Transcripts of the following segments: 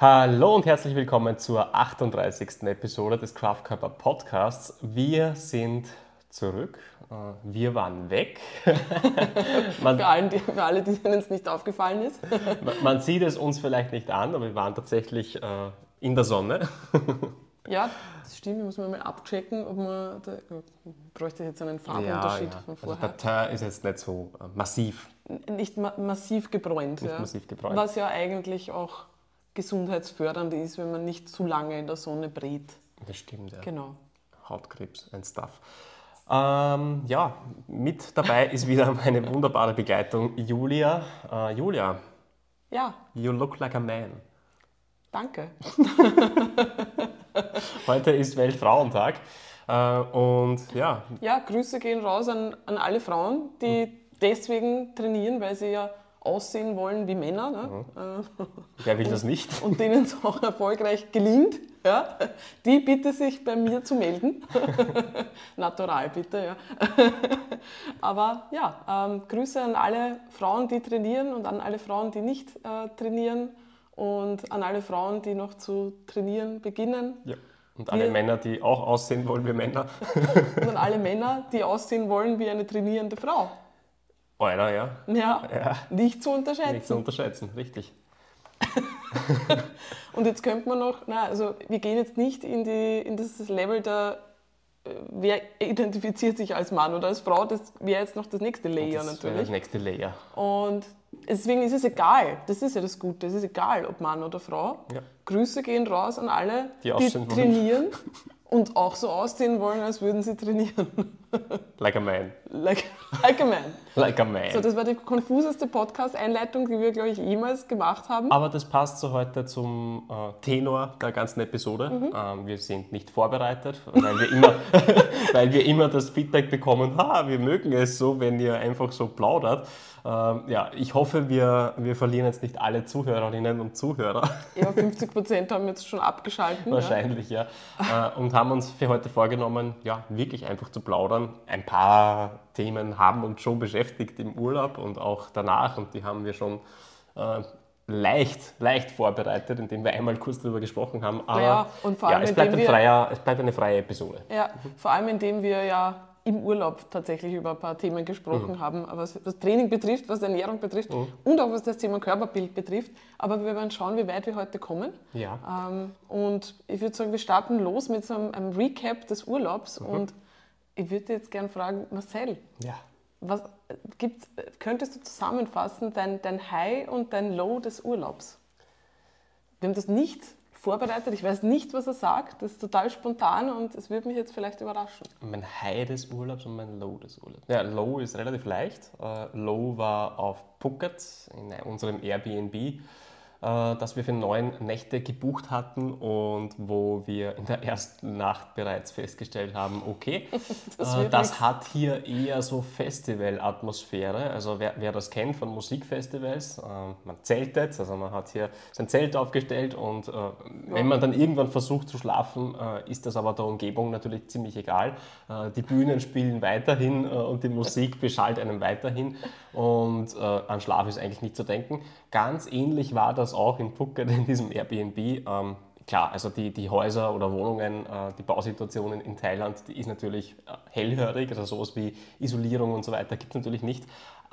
Hallo und herzlich willkommen zur 38. Episode des Kraftkörper Podcasts. Wir sind zurück. Äh, wir waren weg. man, für, allen, die, für, alle, denen es nicht aufgefallen ist. man sieht es uns vielleicht nicht an, aber wir waren tatsächlich äh, in der Sonne. ja, das stimmt. Muss mal abchecken, ob man. Da, bräuchte jetzt einen Farbunterschied ja, ja. von also vorher. Also der Teint ist jetzt nicht so äh, massiv. Nicht ma massiv gebräunt. Nicht ja. massiv gebräunt. Was ja eigentlich auch gesundheitsfördernd ist, wenn man nicht zu lange in der Sonne brät. Das stimmt, ja. Genau. Hautkrebs, ein Stuff. Ähm, ja, mit dabei ist wieder meine wunderbare Begleitung Julia. Äh, Julia. Ja. You look like a man. Danke. Heute ist Weltfrauentag. Äh, und ja. Ja, Grüße gehen raus an, an alle Frauen, die mhm. deswegen trainieren, weil sie ja aussehen wollen wie Männer. Ne? Mhm. Wer will das nicht? Und denen es auch erfolgreich gelingt, ja? die bitte sich bei mir zu melden. Natural bitte, ja. Aber ja, ähm, Grüße an alle Frauen, die trainieren und an alle Frauen, die nicht äh, trainieren und an alle Frauen, die noch zu trainieren beginnen. Ja. Und alle Wir, Männer, die auch aussehen wollen wie Männer. und an alle Männer, die aussehen wollen wie eine trainierende Frau. Alter, ja. ja. Ja, nicht zu unterschätzen. Nicht zu unterschätzen, richtig. und jetzt könnte man noch, na, also wir gehen jetzt nicht in, die, in das Level der, äh, wer identifiziert sich als Mann oder als Frau, das wäre jetzt noch das nächste Layer das natürlich. Das nächste Layer. Und deswegen ist es egal, das ist ja das Gute, es ist egal, ob Mann oder Frau. Ja. Grüße gehen raus an alle, die, die trainieren und auch so aussehen wollen, als würden sie trainieren. Like a man. Like, like a man. Like a man. So, das war die konfuseste Podcast-Einleitung, die wir, glaube ich, jemals gemacht haben. Aber das passt so heute zum äh, Tenor der ganzen Episode. Mhm. Ähm, wir sind nicht vorbereitet, weil wir, immer, weil wir immer das Feedback bekommen, ha, wir mögen es so, wenn ihr einfach so plaudert. Ähm, ja, ich hoffe, wir, wir verlieren jetzt nicht alle Zuhörerinnen und Zuhörer. Ja, 50 Prozent haben jetzt schon abgeschaltet. Wahrscheinlich, ja. ja. Äh, und haben uns für heute vorgenommen, ja, wirklich einfach zu plaudern. Ein paar Themen haben uns schon beschäftigt im Urlaub und auch danach und die haben wir schon äh, leicht, leicht vorbereitet, indem wir einmal kurz darüber gesprochen haben. Aber ja, und vor allem, ja, es, bleibt ein freier, es bleibt eine freie Episode. Ja, vor allem indem wir ja im Urlaub tatsächlich über ein paar Themen gesprochen mhm. haben, was das Training betrifft, was Ernährung betrifft mhm. und auch was das Thema Körperbild betrifft. Aber wir werden schauen, wie weit wir heute kommen. Ja. Ähm, und ich würde sagen, wir starten los mit so einem, einem Recap des Urlaubs. Mhm. Und ich würde jetzt gerne fragen, Marcel, ja. was gibt's, könntest du zusammenfassen, dein, dein High und dein Low des Urlaubs? Wir haben das nicht vorbereitet. Ich weiß nicht, was er sagt. Das ist total spontan und es würde mich jetzt vielleicht überraschen. Mein High des Urlaubs und mein Low des Urlaubs. Ja, Low ist relativ leicht. Uh, Low war auf Phuket in unserem Airbnb äh, das wir für neun Nächte gebucht hatten und wo wir in der ersten Nacht bereits festgestellt haben, okay, das, äh, das hat hier eher so Festival-Atmosphäre. Also wer, wer, das kennt von Musikfestivals, äh, man zeltet, also man hat hier sein Zelt aufgestellt und äh, wenn man dann irgendwann versucht zu schlafen, äh, ist das aber der Umgebung natürlich ziemlich egal. Äh, die Bühnen spielen weiterhin und die Musik beschallt einem weiterhin und an Schlaf ist eigentlich nicht zu denken. Ganz ähnlich war das auch in Phuket in diesem Airbnb. Ähm, klar, also die, die Häuser oder Wohnungen, äh, die Bausituationen in Thailand, die ist natürlich äh, hellhörig, also sowas wie Isolierung und so weiter gibt es natürlich nicht.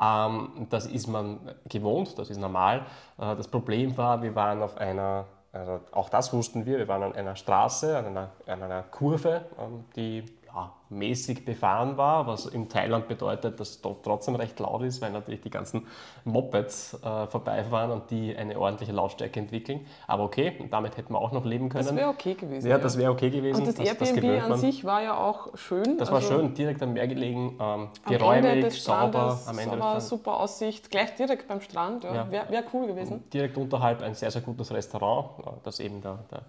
Ähm, das ist man gewohnt, das ist normal. Äh, das Problem war, wir waren auf einer, also auch das wussten wir, wir waren an einer Straße, an einer, an einer Kurve, ähm, die ja, mäßig befahren war, was in Thailand bedeutet, dass es dort trotzdem recht laut ist, weil natürlich die ganzen Mopeds äh, vorbeifahren und die eine ordentliche Lautstärke entwickeln. Aber okay, damit hätten wir auch noch leben können. Das wäre okay gewesen. Ja, das wäre okay gewesen. Und das, das Airbnb das an sich war ja auch schön. Das also war schön, direkt am Meer gelegen, ähm, geräumig, sauber. Am Ende war super Aussicht, gleich direkt beim Strand. Ja. ja. Wäre wär cool gewesen. Direkt unterhalb ein sehr, sehr gutes Restaurant, äh, das eben der, der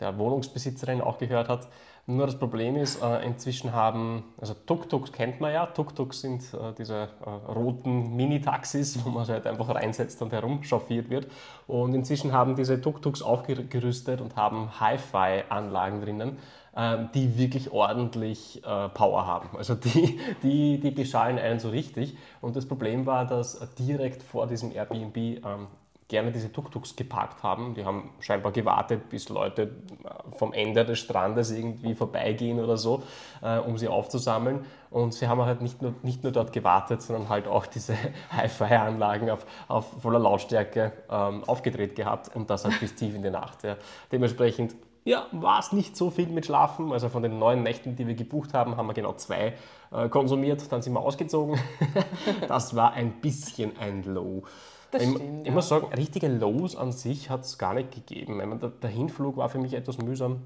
der Wohnungsbesitzerin auch gehört hat. Nur das Problem ist, äh, inzwischen haben, also Tuk-Tuks kennt man ja, Tuk-Tuks sind äh, diese äh, roten Mini-Taxis, wo man halt einfach reinsetzt und herumchauffiert wird. Und inzwischen haben diese Tuk-Tuks aufgerüstet und haben Hi-Fi-Anlagen drinnen, ähm, die wirklich ordentlich äh, Power haben. Also die, die, die beschallen einen so richtig. Und das Problem war, dass direkt vor diesem Airbnb ähm, gerne diese Tuk-Tuks geparkt haben. Die haben scheinbar gewartet, bis Leute äh, vom Ende des Strandes irgendwie vorbeigehen oder so, äh, um sie aufzusammeln. Und sie haben halt nicht nur, nicht nur dort gewartet, sondern halt auch diese Hi-Fi-Anlagen auf, auf voller Lautstärke ähm, aufgedreht gehabt und das halt bis tief in die Nacht. Ja. Dementsprechend ja, war es nicht so viel mit Schlafen. Also von den neun Nächten, die wir gebucht haben, haben wir genau zwei äh, konsumiert. Dann sind wir ausgezogen. das war ein bisschen ein Low. Das ich, stimmt, ich ja. muss sagen, richtige Lows an sich hat es gar nicht gegeben. Meine, der, der Hinflug war für mich etwas mühsam,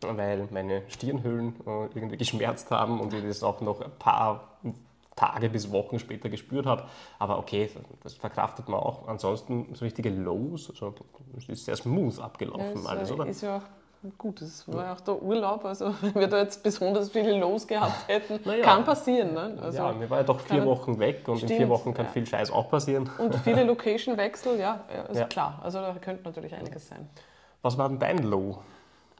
weil meine Stirnhöhlen äh, irgendwie geschmerzt haben und ich das auch noch ein paar Tage bis Wochen später gespürt habe. Aber okay, das verkraftet man auch. Ansonsten so richtige Lows, also es ist sehr smooth abgelaufen Ja, alles, oder? ist ja auch gut, das war ja auch der Urlaub, also wenn wir da jetzt besonders viele Los gehabt hätten, Na ja. kann passieren. Ne? Also, ja, mir war ja doch vier Wochen weg und in vier Stimmt, Wochen kann ja. viel Scheiß auch passieren. Und viele Location-Wechsel, ja, ja, ist Ja. klar. Also da könnte natürlich einiges sein. Was war denn dein Low?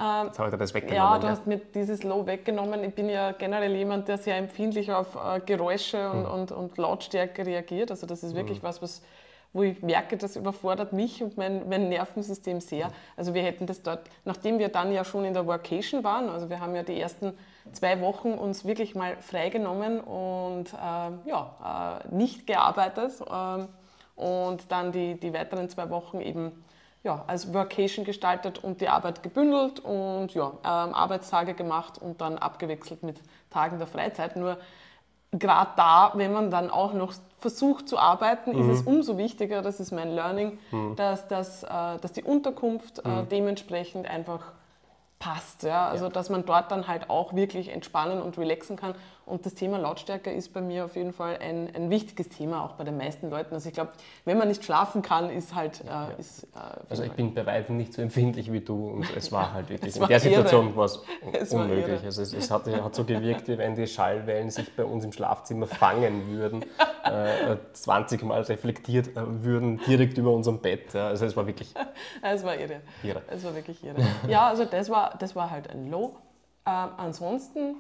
Ähm, Jetzt habe ich dir das Ja, weggenommen. du hast mir dieses Low weggenommen. Ich bin ja generell jemand, der sehr empfindlich auf äh, Geräusche und, und, und Lautstärke reagiert. Also das ist wirklich was, was, wo ich merke, das überfordert mich und mein, mein Nervensystem sehr. Also wir hätten das dort, nachdem wir dann ja schon in der Workation waren, also wir haben ja die ersten zwei Wochen uns wirklich mal freigenommen und äh, ja, äh, nicht gearbeitet ähm, und dann die, die weiteren zwei Wochen eben ja, als Workation gestaltet und die Arbeit gebündelt und ja, ähm, Arbeitstage gemacht und dann abgewechselt mit Tagen der Freizeit. Nur gerade da, wenn man dann auch noch versucht zu arbeiten, ist es umso wichtiger, das ist mein Learning, dass, dass, äh, dass die Unterkunft äh, dementsprechend einfach passt. Ja? Also dass man dort dann halt auch wirklich entspannen und relaxen kann. Und das Thema Lautstärke ist bei mir auf jeden Fall ein, ein wichtiges Thema, auch bei den meisten Leuten. Also ich glaube, wenn man nicht schlafen kann, ist halt... Äh, ist, äh, Also ich Fall- bin bei weitem nicht so empfindlich wie du und es war halt wirklich, Es in war der irre. Situation war es war unmöglich. irre. Also es, es hat, hat so gewirkt, wie wenn die Schallwellen sich bei uns im Schlafzimmer fangen würden, äh, 20 Mal reflektiert äh, würden, direkt über unserem Bett. Ja. Also es war wirklich Es war irre. irre. Es war wirklich irre. Ja, also das war, das war halt ein Low. Ähm, ansonsten,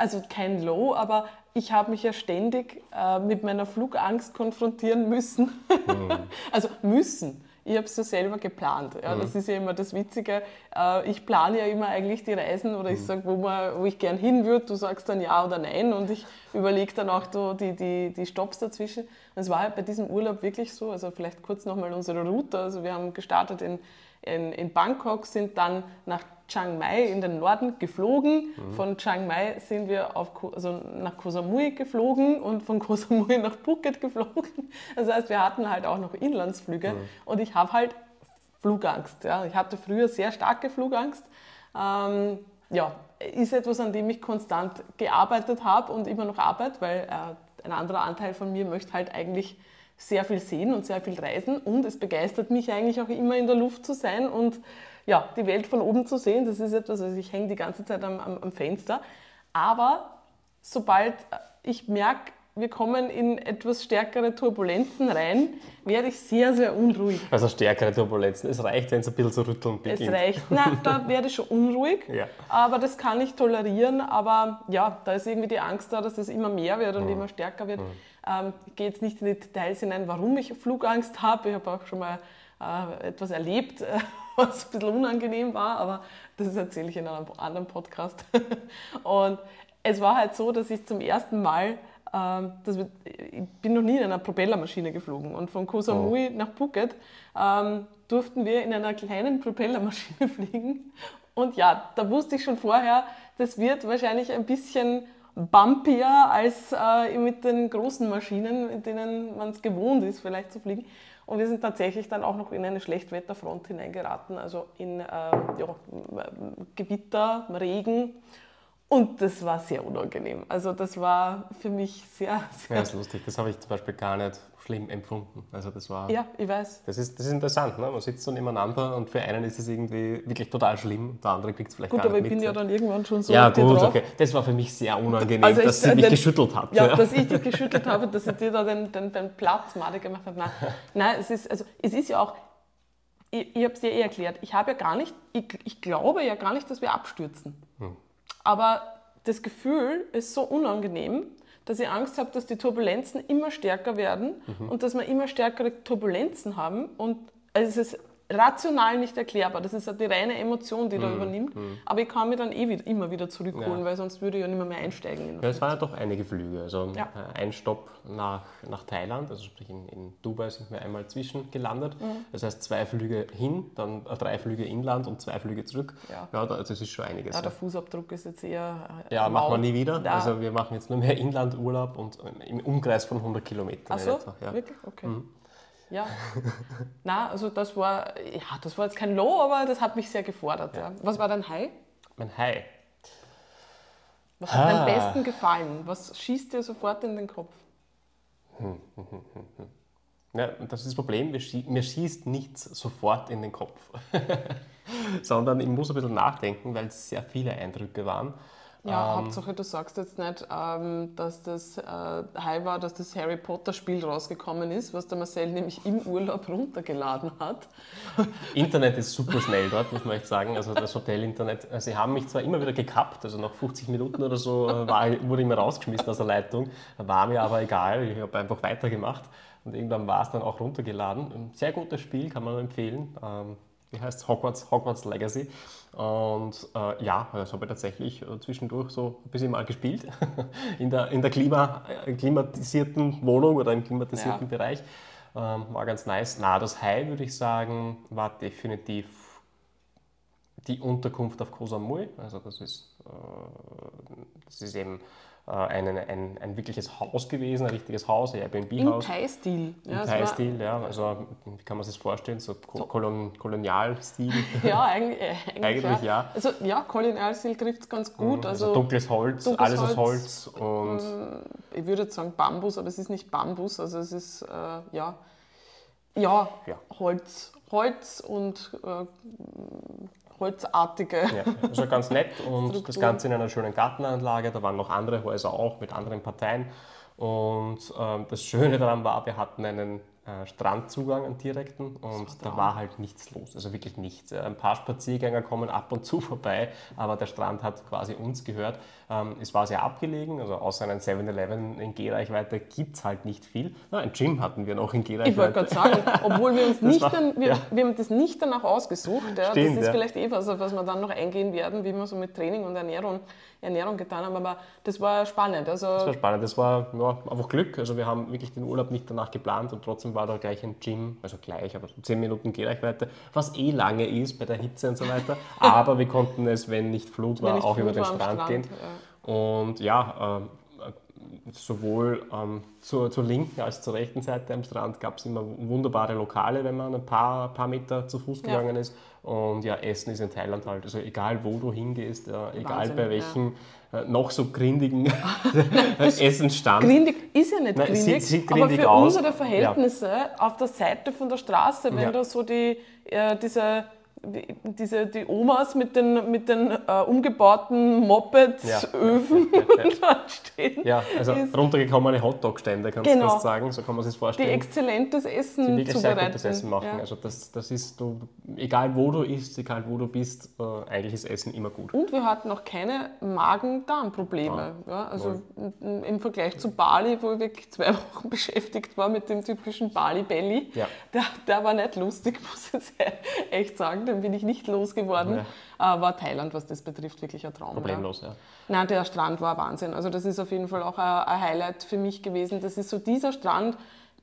also kein Low, aber ich habe mich ja ständig äh, mit meiner Flugangst konfrontieren müssen. also müssen. Ich habe es ja selber geplant. Ja, Das ist ja immer das Witzige. Äh, ich plane ja immer eigentlich die Reisen oder ich sage, wo, man- wo ich gern hin würde. Du sagst dann ja oder nein und ich überlege dann auch so die, die, die Stops dazwischen. Und es war halt bei diesem Urlaub wirklich so. Also vielleicht kurz nochmal unsere Route. Also wir haben gestartet in, in, in Bangkok, sind dann nach Chiang Mai in den Norden geflogen. Von Chiang Mai sind wir auf, also nach Koh Samui geflogen und von Koh Samui nach Phuket geflogen. Das heißt, wir hatten halt auch noch Inlandsflüge und ich habe halt Flugangst. Ja. Ich hatte früher sehr starke Flugangst. Ähm, ja, ist etwas, an dem ich konstant gearbeitet habe und immer noch arbeite, weil äh, ein anderer Anteil von mir möchte halt eigentlich sehr viel sehen und sehr viel reisen und es begeistert mich eigentlich auch immer in der Luft zu sein und ja, die Welt von oben zu sehen. Das ist etwas, also ich hänge die ganze Zeit am, am, am Fenster. Aber sobald ich merke, wir kommen in etwas stärkere Turbulenzen rein, werde ich sehr, sehr unruhig. Also stärkere Turbulenzen. Es reicht, wenn es ein bisschen zu rütteln Es beginnt. reicht. Na, da werde ich schon unruhig, Ja. aber das kann ich tolerieren. Aber ja, da ist irgendwie die Angst da, dass es immer mehr wird und immer stärker wird. Ähm, ich gehe jetzt nicht in die Details hinein, warum ich Flugangst habe. Ich habe auch schon mal äh, etwas erlebt, äh, was ein bisschen unangenehm war, aber das erzähle ich in einem anderen Podcast. und es war halt so, dass ich zum ersten Mal ähm, das wird, ich bin noch nie in einer Propellermaschine geflogen und von Koh Samui nach Phuket ähm, durften wir in einer kleinen Propellermaschine fliegen. Und ja, da wusste ich schon vorher, das wird wahrscheinlich ein bisschen bumpier als äh, mit den großen Maschinen, mit denen man es gewohnt ist, vielleicht zu fliegen. Und wir sind tatsächlich dann auch noch in eine Schlechtwetterfront hineingeraten, also in äh, ja, Gewitter, Regen. Und das war sehr unangenehm. Also das war für mich sehr, sehr... Ja, das ist lustig. Das habe ich zum Beispiel gar nicht schlimm empfunden. Also das war... Ja, ich weiß. Das ist, das ist interessant, ne? man sitzt so nebeneinander und für einen ist es irgendwie wirklich total schlimm, der andere kriegt es vielleicht Gut, gar aber ich nicht bin ja dann irgendwann schon so ja gut, okay. Das war für mich sehr unangenehm, Also ich- dass sie mich äh, geschüttelt hat. Ja, dass ich dich geschüttelt habe, dass ich dir da den, den, den Platz madig gemacht habe. Nein, nein es, ist, also, es ist ja auch, ich, ich habe es dir eh erklärt, ich habe ja gar nicht, ich, ich glaube ja gar nicht, dass wir abstürzen. Aber das Gefühl ist so unangenehm, dass ich Angst habe, dass die Turbulenzen immer stärker werden Mhm. und dass wir immer stärkere Turbulenzen haben. Und also es ist rational nicht erklärbar. Das ist ja die reine Emotion, die Mhm. da übernimmt. Aber ich kann mich dann eh wieder, immer wieder zurückholen, weil sonst würde ich ja nicht mehr, mehr einsteigen. In Ja, es waren ja doch einige Flüge. Also Ja. äh, ein Stopp nach, nach Thailand, also sprich in, in Dubai sind wir einmal zwischen gelandet. Mhm. Das heißt zwei Flüge hin, dann äh, drei Flüge inland und zwei Flüge zurück. Ja. ja da- das ist schon einiges. ja, Ja, der Fußabdruck ist jetzt eher. äh, ja machen wir laut. nie wieder. Ja. Also wir machen jetzt nur mehr Inlandurlaub und im Umkreis von 100 Kilometern. Ach so, etwa, ja. Mhm. Ja. Na, also das war, ja, das war jetzt kein Low, aber das hat mich sehr gefordert. Ja. Was war dein High? Mein Hai. Was hat dir am Ah. besten gefallen? Was schießt dir sofort in den Kopf? Ja, das ist das Problem, mir schießt nichts sofort in den Kopf. Sondern ich muss ein bisschen nachdenken, weil es sehr viele Eindrücke waren. Ja, Hauptsache du sagst jetzt nicht, ähm, dass das äh, High war, dass das Harry Potter Spiel rausgekommen ist, was der Marcel nämlich im Urlaub runtergeladen hat. Internet ist super schnell dort, muss man echt sagen. Also das Hotel-Internet, äh, sie haben mich zwar immer wieder gekappt, also nach 50 Minuten oder so äh, war, wurde ich immer rausgeschmissen aus der Leitung, war mir aber egal, ich habe einfach weitergemacht und irgendwann war es dann auch runtergeladen. Ein sehr gutes Spiel, kann man empfehlen. Ähm, wie heißt es? Hogwarts, Hogwarts Legacy. Und äh, ja, das habe ich tatsächlich äh, zwischendurch so ein bisschen mal gespielt. in der, in der Klima, äh, klimatisierten Wohnung oder im klimatisierten Ja. Bereich. Ähm, war ganz nice. Na, das High würde ich sagen, war definitiv die Unterkunft auf Koh Samui. Also das ist, äh, das ist eben ein, ein, ein wirkliches Haus gewesen, ein richtiges Haus, ein Im Airbnb-Haus. Thai-Stil. Im Ja, Thai-Stil, ja. Also wie kann man sich das vorstellen? So Ko Kolon Kolonialstil. Ja, eigentlich, äh, eigentlich, Eigentlich ja. Also ja, Kolonialstil trifft es ganz gut. Also, Also, dunkles Holz, dunkles alles aus Holz, Holz und ich würde jetzt sagen Bambus, aber es ist nicht Bambus, also es ist äh, ja, ja, Ja. Holz, Holz und äh, holzartige. Ja, also ganz nett und das Struktur. Ganze in einer schönen Gartenanlage. Da waren noch andere Häuser auch mit anderen Parteien. Und ähm, das Schöne daran war, wir hatten einen äh, Strandzugang, einen direkten, und da war halt nichts los, also wirklich nichts. Ein paar Spaziergänger kommen ab und zu vorbei, aber der Strand hat quasi uns gehört. Ähm, es war sehr abgelegen, also außer einem 7-Eleven in Gehreichweite gibt es halt nicht viel. Na, ein Gym hatten wir noch in Ich wollte Gehreichweite. gerade sagen, obwohl wir uns nicht, war- dann, wir, ja. wir haben das nicht danach ausgesucht. Ja. Stimmt, das ist ja. vielleicht eh was, auf was wir dann noch eingehen werden, wie wir so mit Training und Ernährung, Ernährung getan haben. Aber das war spannend. Also Das war spannend. Das war ja, einfach Glück. Also wir haben wirklich den Urlaub nicht danach geplant und trotzdem war da gleich ein Gym, also gleich, aber so 10 Minuten Gehreichweite, was eh lange ist bei der Hitze und so weiter. Aber wir konnten es, wenn nicht Flut war, nicht auch Flut über den Strand, Strand, gehen. Und ja, ähm, äh, sowohl ähm, zur, zur linken als zur rechten Seite am Strand gab es immer wunderbare Lokale, wenn man ein paar, paar Meter zu Fuß Ja. gegangen ist. Und ja, Essen ist in Thailand halt, also egal wo du hingehst, äh, egal Wahnsinn, bei ja. welchem äh, noch so grindigen Essensstand. Grindig ist ja nicht Nein, grindig, sieht- sieht aber grindig für aus. unsere Verhältnisse auf der Seite von der Straße, wenn Ja. da so die, äh, diese, die- diese, die Omas mit den, mit den äh, umgebauten Mopeds, Ja. Öfen Ja, ja, dort stehen, Ja, also ist runtergekommene Hotdog-Stände, kannst du Genau. fast sagen, so kann man sich das die vorstellen. exzellentes Essen die wirklich sehr zubereiten. gutes Essen machen. Also das, das ist, du, egal wo du isst, egal wo du bist, äh, eigentlich ist Essen immer gut. Und wir hatten auch keine Magen-Darm-Probleme. Also im- im Vergleich zu Bali, wo ich wirklich zwei Wochen beschäftigt war mit dem typischen Bali-Belly, der, der war nicht lustig, muss ich jetzt echt sagen. Den bin ich nicht losgeworden. Äh, war Thailand, was das betrifft, wirklich ein Traum. Ja. Problemlos, ja. Nein, der Strand war Wahnsinn. Also das ist auf jeden Fall auch ein, ein Highlight für mich gewesen. Das ist so dieser Strand,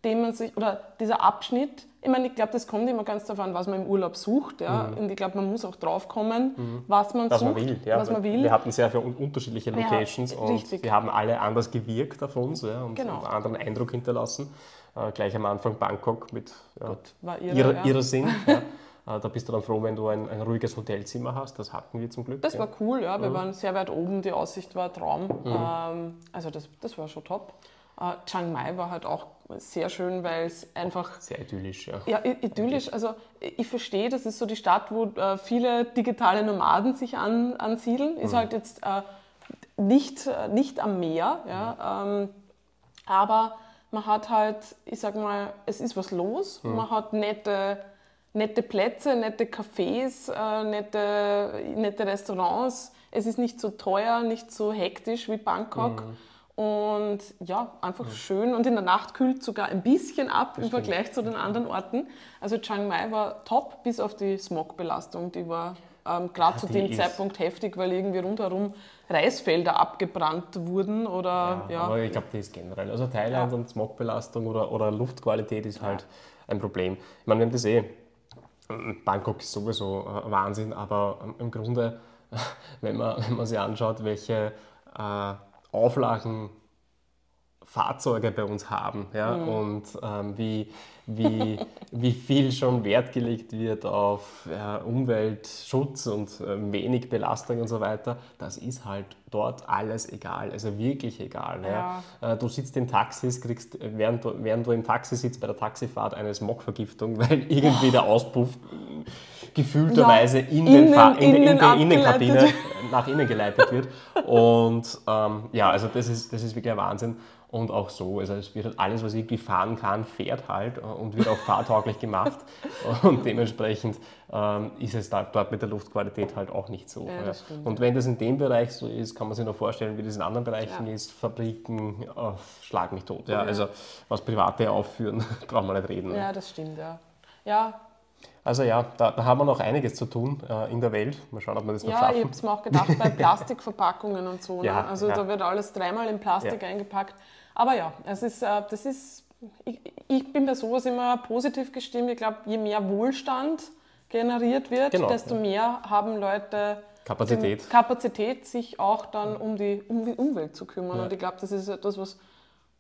den man sich, oder dieser Abschnitt, ich meine, ich glaube, das kommt immer ganz an, was man im Urlaub sucht. Ja? Und ich glaube, man muss auch drauf kommen, was man Mhm. Was sucht, man will, ja. was man will. Wir hatten sehr viele un- unterschiedliche Ja, Locations und richtig. wir haben alle anders gewirkt auf uns ja, und Genau. einen anderen Eindruck hinterlassen. Äh, gleich am Anfang Bangkok mit ja, war irre, ihrer, ja. ihrer Sinn. ja. Äh, Da bist du dann froh, wenn du ein, ein ruhiges Hotelzimmer hast. Das hatten wir zum Glück. Das ja. war cool, ja. Wir waren sehr weit oben, die Aussicht war Traum. Ähm, also das, das war schon top. Äh, Chiang Mai war halt auch sehr schön, weil es einfach sehr idyllisch, ja. ja, idyllisch. Also ich verstehe, das ist so die Stadt, wo äh, viele digitale Nomaden sich an, ansiedeln. Ist halt jetzt äh, nicht, äh, nicht am Meer, ja. Ähm, aber man hat halt, ich sag mal, es ist was los. Man hat nette, nette Plätze, nette Cafés, äh, nette, nette Restaurants. Es ist nicht so teuer, nicht so hektisch wie Bangkok. Und ja, einfach schön. Und in der Nacht kühlt sogar ein bisschen ab im Vergleich zu den anderen Orten. Also Chiang Mai war top, bis auf die Smogbelastung. Die war ähm, gerade zu die dem Zeitpunkt heftig, weil irgendwie rundherum Reisfelder abgebrannt wurden oder ja. Aber ich glaube, die ist generell. Also Thailand und Smogbelastung oder, oder Luftqualität ist halt ein Problem. Ich meine, wir haben das eh. Bangkok ist sowieso äh, Wahnsinn, aber ähm, im Grunde, wenn man, wenn man sich anschaut, welche äh, Auflagen Fahrzeuge bei uns haben ja, und ähm, wie, wie, wie viel schon Wert gelegt wird auf ja, Umweltschutz und ähm, wenig Belastung und so weiter, das ist halt dort alles egal, also wirklich egal. Ja. Äh, du sitzt in Taxis, kriegst, äh, während du, während du im Taxi sitzt, bei der Taxifahrt eine Smogvergiftung, weil irgendwie der Auspuff äh, gefühlterweise Ja, in, den innen- Fahr- in, in, innen der Innenkabine nach innen geleitet wird. Und ähm, ja, also das ist, das ist wirklich ein Wahnsinn. Und auch so, also es wird halt alles, was irgendwie fahren kann, fährt halt äh, und wird auch fahrtauglich gemacht. Und dementsprechend ähm, ist es da, dort mit der Luftqualität halt auch nicht so. Ja, stimmt, und wenn das in dem Bereich so ist, kann man sich noch vorstellen, wie das in anderen Bereichen Ja. ist. Fabriken, oh, schlag mich tot. Ja, Also was Private aufführen, brauchen wir nicht reden. ja, das stimmt, ja. Ja, Also ja, da, da haben wir noch einiges zu tun äh, in der Welt. Mal schauen, ob wir das noch Ja, ich schaffen. habe es mir auch gedacht, bei Plastikverpackungen und so. Ja, ne? Also ja. da wird alles dreimal in Plastik Ja. eingepackt. Aber ja, es ist, äh, das ist, ich, ich bin bei sowas immer positiv gestimmt. Ich glaube, je mehr Wohlstand generiert wird, Genau, desto ja. mehr haben Leute Kapazität. Kapazität, sich auch dann um die, um die Umwelt zu kümmern. Ja. Und ich glaube, das ist etwas, was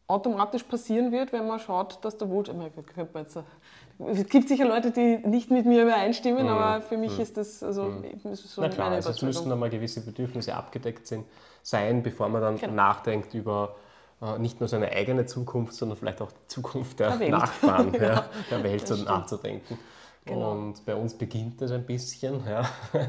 automatisch passieren wird, wenn man schaut, dass der Wohlstand. Äh, Es gibt sicher Leute, die nicht mit mir übereinstimmen, aber für mich ist das also, das ist so Mhm. Na klar, meine also es müssen einmal gewisse Bedürfnisse abgedeckt sind, sein, bevor man dann Genau. nachdenkt über nicht nur seine eigene Zukunft, sondern vielleicht auch die Zukunft der, Der. Nachfahren, ja, der Welt Das nachzudenken. Genau. Und bei uns beginnt das ein bisschen. Ja.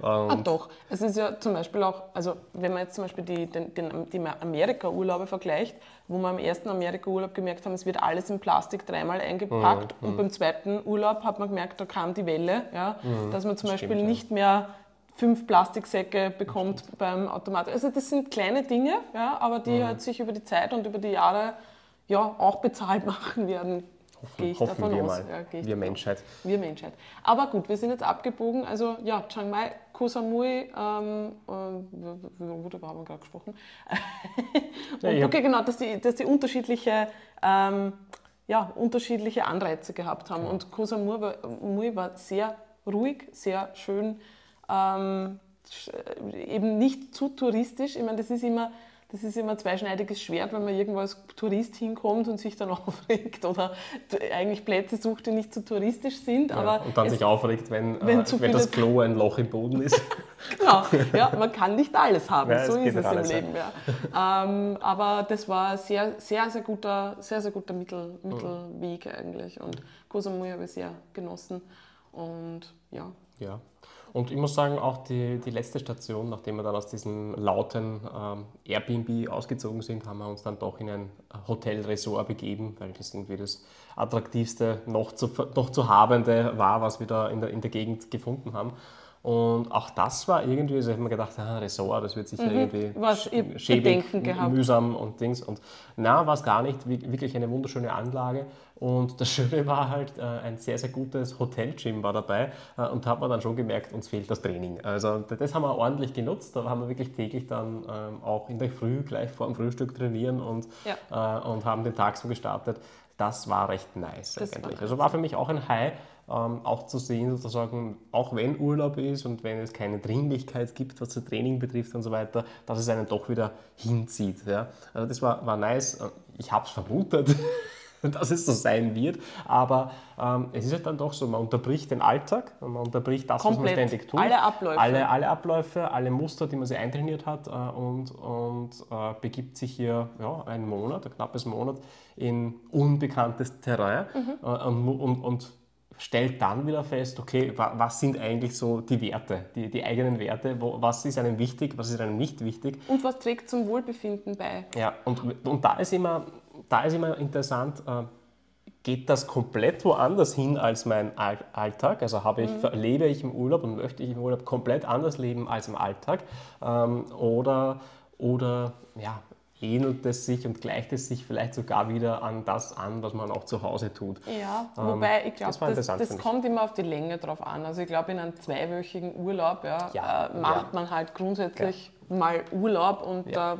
Ah, doch. Es ist ja zum Beispiel auch, also wenn man jetzt zum Beispiel die, den, den, die Amerika-Urlaube vergleicht, wo wir am ersten Amerika-Urlaub gemerkt haben, es wird alles in Plastik dreimal eingepackt Mhm, und beim zweiten Urlaub hat man gemerkt, da kam die Welle, ja, dass man zum Beispiel Mhm. stimmt, nicht mehr fünf Plastiksäcke bekommt beim Automat. Also das sind kleine Dinge, ja, aber die Mhm. halt sich über die Zeit und über die Jahre ja, auch bezahlt machen werden. Gehe ich hoffen davon wir aus. mal, Ja, wir Menschheit. wir Menschheit. Aber gut, wir sind jetzt abgebogen. Also ja, Chiang Mai, Koh Samui, ähm, äh, worüber haben wir gerade gesprochen? Ja, Und hab- okay, genau, dass die, dass die unterschiedliche, ähm, ja, unterschiedliche Anreize gehabt haben. Und Koh Samui war, war sehr ruhig, sehr schön, ähm, sch- eben nicht zu touristisch. Ich meine, das ist immer... Das ist immer ein zweischneidiges Schwert, wenn man irgendwo als Tourist hinkommt und sich dann aufregt oder eigentlich Plätze sucht, die nicht so touristisch sind. Ja, aber und dann es- sich aufregt, wenn, wenn äh, wenn das Klo ein Loch im Boden ist. Genau, ja, man kann nicht alles haben, Ja, so ist es nicht im. Leben. Ja. Ähm, aber das war sehr, sehr, sehr guter, sehr, sehr guter Mittel, Mittelweg eigentlich und Koh Samui habe ich sehr genossen und ja, Ja. Und ich muss sagen, auch die, die letzte Station, nachdem wir dann aus diesem lauten ähm, Airbnb ausgezogen sind, haben wir uns dann doch in ein Hotel-Resort begeben, weil das irgendwie das attraktivste, noch zu, noch zu habende war, was wir da in der, in der Gegend gefunden haben. Und auch das war irgendwie, also ich habe mir gedacht, ah, Resort, das wird sicher irgendwie Mhm. Was ihr sch- schäbig, mühsam und Dings. Und na, war es gar nicht, wirklich eine wunderschöne Anlage. Und das Schöne war halt, äh, ein sehr, sehr gutes Hotel-Gym war dabei. Äh, und da hat man dann schon gemerkt, uns fehlt das Training. Also das haben wir ordentlich genutzt. Da haben wir wirklich täglich dann ähm, auch in der Früh gleich vor dem Frühstück trainieren und, äh, und haben den Tag so gestartet. Das war recht nice Das war eigentlich. nice. Also war für mich auch ein High, ähm, auch zu sehen, sozusagen, auch wenn Urlaub ist und wenn es keine Dringlichkeit gibt, was das Training betrifft und so weiter, dass es einen doch wieder hinzieht. Ja? Also das war, war nice. Ich habe es vermutet, dass es so sein wird, aber ähm, es ist halt dann doch so, man unterbricht den Alltag, man unterbricht das, was man Komplett. ständig tut. Alle Abläufe. Alle, alle Abläufe, alle Muster, die man sich eintrainiert hat äh, und, und äh, begibt sich hier ja, einen Monat, ein knappes Monat in unbekanntes Terrain Mhm. äh, und, und, und stellt dann wieder fest, okay, wa, was sind eigentlich so die Werte, die, die eigenen Werte, wo, was ist einem wichtig, was ist einem nicht wichtig. und was trägt zum Wohlbefinden bei? Ja, und, und da, ist immer, da ist immer interessant, äh, geht das komplett woanders hin als mein All Alltag? Also habe ich, lebe ich im Urlaub und möchte ich im Urlaub komplett anders leben als im Alltag? Ähm, oder, oder ja, ähnelt es sich und gleicht es sich vielleicht sogar wieder an das an, was man auch zu Hause tut. Ja, ähm, wobei ich glaube, das, das, das kommt immer auf die Länge drauf an. Also ich glaube, in einem zweiwöchigen Urlaub ja, ja, äh, macht ja. man halt grundsätzlich mal Urlaub und da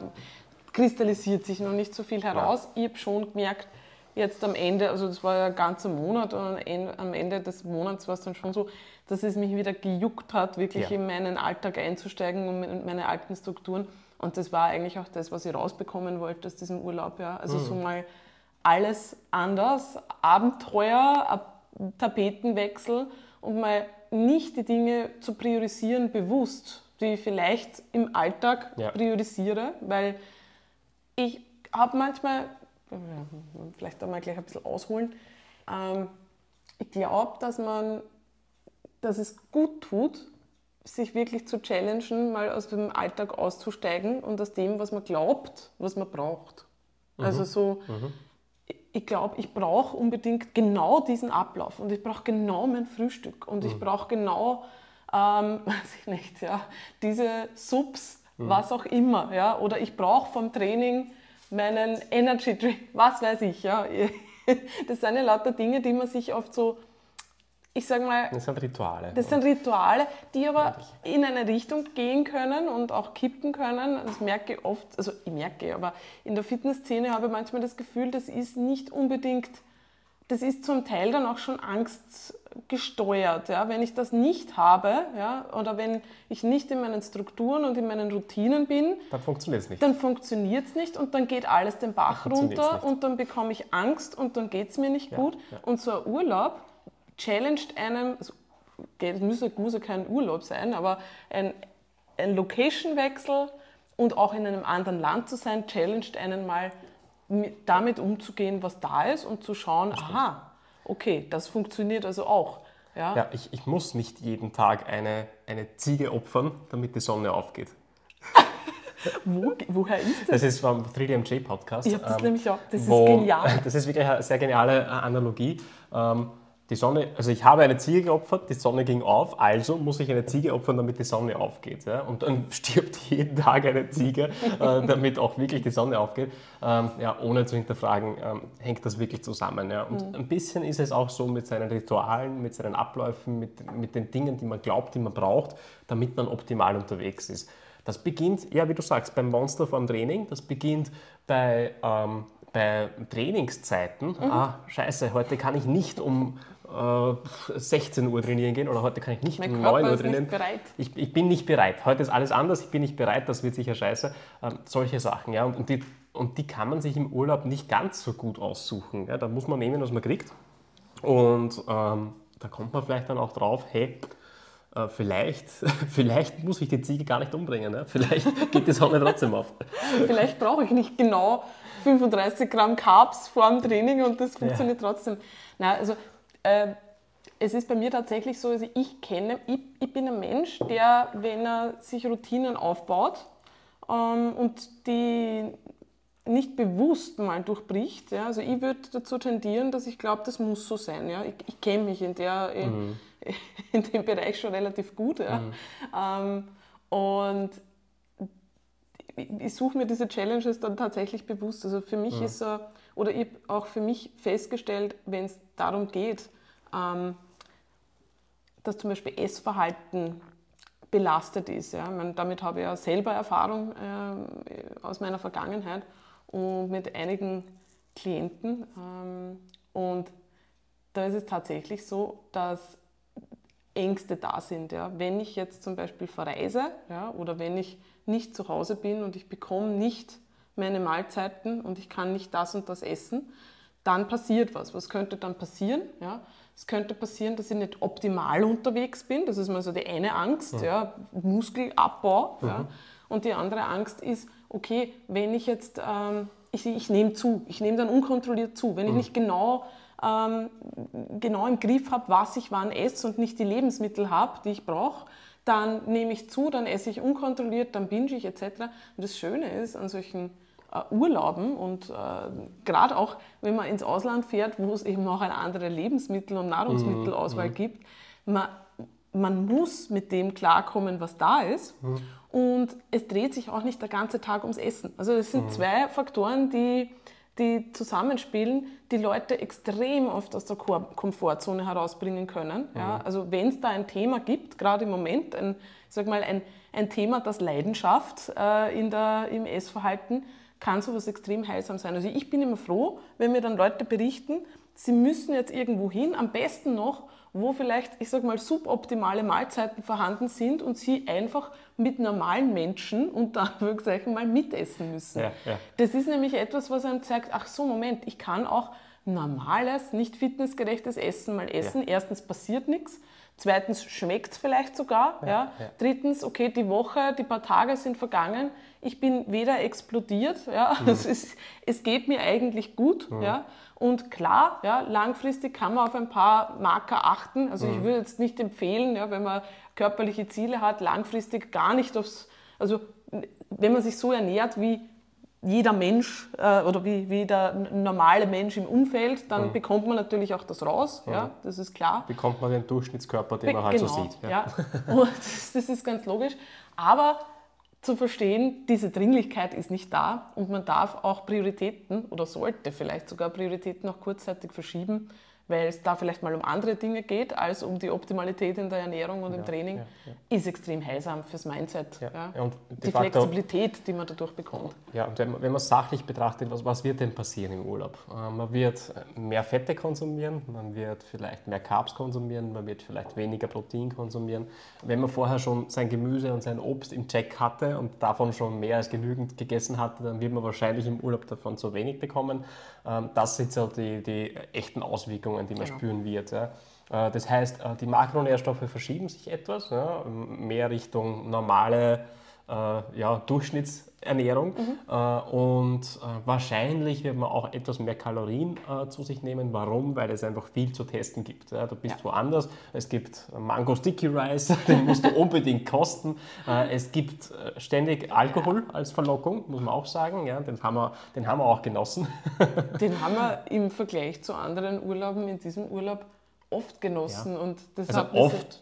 kristallisiert sich noch nicht so viel heraus. Ich habe schon gemerkt, jetzt am Ende, also das war ja ein ganzer Monat und am Ende des Monats war es dann schon so, dass es mich wieder gejuckt hat, wirklich ja. in meinen Alltag einzusteigen und in meine alten Strukturen. Und das war eigentlich auch das, was ich rausbekommen wollte aus diesem Urlaub. Ja. Also mhm. so mal alles anders, Abenteuer, Tapetenwechsel und mal nicht die Dinge zu priorisieren bewusst, die ich vielleicht im Alltag ja. priorisiere, weil ich habe manchmal vielleicht einmal gleich ein bisschen ausholen. Ähm, ich glaube, dass man, dass es gut tut, sich wirklich zu challengen, mal aus dem Alltag auszusteigen und aus dem, was man glaubt, was man braucht. Mhm. Also so, mhm. ich glaube, ich brauche unbedingt genau diesen Ablauf und ich brauche genau mein Frühstück und mhm. ich brauche genau, ähm, weiß ich nicht, ja, diese Subs, mhm. was auch immer, ja, oder ich brauche vom Training meinen Energy Drink, was weiß ich, ja. Das sind ja lauter Dinge, die man sich oft so, ich sag mal. Das sind Rituale. Das sind Rituale, die aber in eine Richtung gehen können und auch kippen können. Das merke ich oft, also ich merke, aber in der Fitnessszene habe ich manchmal das Gefühl, das ist nicht unbedingt das ist zum Teil dann auch schon angstgesteuert. Ja? Wenn ich das nicht habe ja, oder wenn ich nicht in meinen Strukturen und in meinen Routinen bin, dann funktioniert es nicht. Dann funktioniert es nicht und dann geht alles den Bach runter und dann bekomme ich Angst und dann geht es mir nicht ja, gut. Ja. Und so ein Urlaub challenged einem, also, es muss, muss ja kein Urlaub sein, aber ein, ein Location-Wechsel und auch in einem anderen Land zu sein, challenged einen mal damit umzugehen, was da ist und zu schauen, aha, okay, das funktioniert also auch. Ja, ja ich, ich muss nicht jeden Tag eine, eine Ziege opfern, damit die Sonne aufgeht. Wo, woher ist das? Das ist vom 3DMJ Podcast. Ich habe das ähm, nämlich auch. Das wo, ist genial. Das ist wirklich eine sehr geniale Analogie. Ähm, die Sonne, also ich habe eine Ziege geopfert, die Sonne ging auf, also muss ich eine Ziege opfern, damit die Sonne aufgeht. Ja? Und dann stirbt jeden Tag eine Ziege, äh, damit auch wirklich die Sonne aufgeht. Ähm, ja, ohne zu hinterfragen, ähm, hängt das wirklich zusammen. Ja? Und mhm. ein bisschen ist es auch so mit seinen Ritualen, mit seinen Abläufen, mit, mit den Dingen, die man glaubt, die man braucht, damit man optimal unterwegs ist. Das beginnt, ja, wie du sagst, beim Monster vom Training, das beginnt bei, ähm, bei Trainingszeiten. Mhm. Ah, scheiße, heute kann ich nicht um 16 äh, Uhr trainieren gehen oder heute kann ich nicht mein um Körper 9 Uhr trainieren. Ich, ich, bin nicht bereit. Heute ist alles anders, ich bin nicht bereit, das wird sicher scheiße. Ähm, solche Sachen. Ja. Und, und, die, und die kann man sich im Urlaub nicht ganz so gut aussuchen. Ja. Da muss man nehmen, was man kriegt. Und ähm, da kommt man vielleicht dann auch drauf, hey, äh, vielleicht, vielleicht muss ich die Ziege gar nicht umbringen. Ja. Vielleicht geht die Sonne trotzdem auf. vielleicht brauche ich nicht genau 35 Gramm Carbs vor dem Training und das funktioniert ja. trotzdem. Na, also äh, es ist bei mir tatsächlich so, also ich kenne, ich, ich, bin ein Mensch, der, wenn er sich Routinen aufbaut ähm, und die nicht bewusst mal durchbricht, ja, also ich würde dazu tendieren, dass ich glaube, das muss so sein. Ja. Ich, ich kenne mich in, der, in, mhm. in, dem Bereich schon relativ gut. Ja. Mhm. Ähm, und ich suche mir diese Challenges dann tatsächlich bewusst. Also für mich mhm. ist so, oder ich habe auch für mich festgestellt, wenn es darum geht, ähm, dass zum Beispiel Essverhalten belastet ist. Ja. Meine, damit habe ich ja selber Erfahrung äh, aus meiner Vergangenheit und mit einigen Klienten. Ähm, und da ist es tatsächlich so, dass Ängste da sind. Ja. Wenn ich jetzt zum Beispiel verreise ja, oder wenn ich nicht zu Hause bin und ich bekomme nicht meine Mahlzeiten und ich kann nicht das und das essen, dann passiert was. Was könnte dann passieren? Ja? Es könnte passieren, dass ich nicht optimal unterwegs bin. Das ist mal so die eine Angst, ja. ja Muskelabbau. Mhm. Ja. Und die andere Angst ist, okay, wenn ich jetzt, ähm, ich, ich nehme zu, ich nehme dann unkontrolliert zu. Wenn mhm. ich nicht genau, ähm, genau im Griff habe, was ich wann esse und nicht die Lebensmittel habe, die ich brauche, dann nehme ich zu, dann esse ich unkontrolliert, dann binge ich etc. Und das Schöne ist an solchen äh, Urlauben und äh, gerade auch, wenn man ins Ausland fährt, wo es eben auch eine andere Lebensmittel- und Nahrungsmittelauswahl mhm. gibt, man, man muss mit dem klarkommen, was da ist. Mhm. Und es dreht sich auch nicht der ganze Tag ums Essen. Also das Mhm. sind zwei Faktoren, die, die zusammenspielen, die Leute extrem oft aus der Ko- Komfortzone herausbringen können. Ja, also wenn es da ein Thema gibt, gerade im Moment, ein, sag mal, ein, ein Thema, das Leidenschaft äh, in der, im Essverhalten, kann sowas extrem heilsam sein. Also ich bin immer froh, wenn mir dann Leute berichten, sie müssen jetzt irgendwo hin, am besten noch, wo vielleicht, ich sag mal, suboptimale Mahlzeiten vorhanden sind und sie einfach mit normalen Menschen unter Anführungszeichen mal mitessen müssen. Ja, ja. Das ist nämlich etwas, was einem zeigt, ach so, Moment, ich kann auch normales, nicht fitnessgerechtes Essen mal essen. Erstens passiert nichts. Zweitens schmeckt es vielleicht sogar. Ja, ja. Drittens, okay, die Woche, die paar Tage sind vergangen. Ich bin weder explodiert, ja, es, ist, es geht mir eigentlich gut. Ja, und klar, ja, langfristig kann man auf ein paar Marker achten. Also ich würde jetzt nicht empfehlen, ja, wenn man körperliche Ziele hat, langfristig gar nicht aufs, also wenn man sich so ernährt wie jeder Mensch äh, oder wie, wie der normale Mensch im Umfeld, dann bekommt man natürlich auch das raus, ja, das ist klar. Bekommt man den Durchschnittskörper, den man halt so sieht. Genau, Ja. Und das, das ist ganz logisch. Aber zu verstehen, diese Dringlichkeit ist nicht da und man darf auch Prioritäten oder sollte vielleicht sogar Prioritäten auch kurzzeitig verschieben, weil es da vielleicht mal um andere Dinge geht als um die Optimalität in der Ernährung und im Training, ist extrem heilsam fürs Mindset. Ja. Ja. Ja, und de die facto- Flexibilität, die man dadurch bekommt. Ja, und wenn man, wenn man sachlich betrachtet, was, was wird denn passieren im Urlaub? Äh, man wird mehr Fette konsumieren, man wird vielleicht mehr Carbs konsumieren, man wird vielleicht weniger Protein konsumieren. Wenn man vorher schon sein Gemüse und sein Obst im Check hatte und davon schon mehr als genügend gegessen hatte, dann wird man wahrscheinlich im Urlaub davon zu wenig bekommen. Ähm, das sind so die, die echten Auswirkungen, die man Genau. spüren wird. Ja. Äh, Das heißt, äh, die Makronährstoffe verschieben sich etwas, ja, mehr Richtung normale äh, ja, Durchschnittsernährung. Äh, und äh, wahrscheinlich wird man auch etwas mehr Kalorien äh, zu sich nehmen. Warum? Weil es einfach viel zu testen gibt. Ja, du bist Ja. woanders. Es gibt Mango Sticky Rice, den musst du unbedingt kosten. Es gibt ständig Alkohol als Verlockung, muss man auch sagen. Ja, den, haben wir, den haben wir auch genossen. Den haben wir im Vergleich zu anderen Urlauben in diesem Urlaub oft genossen. Und das Also oft,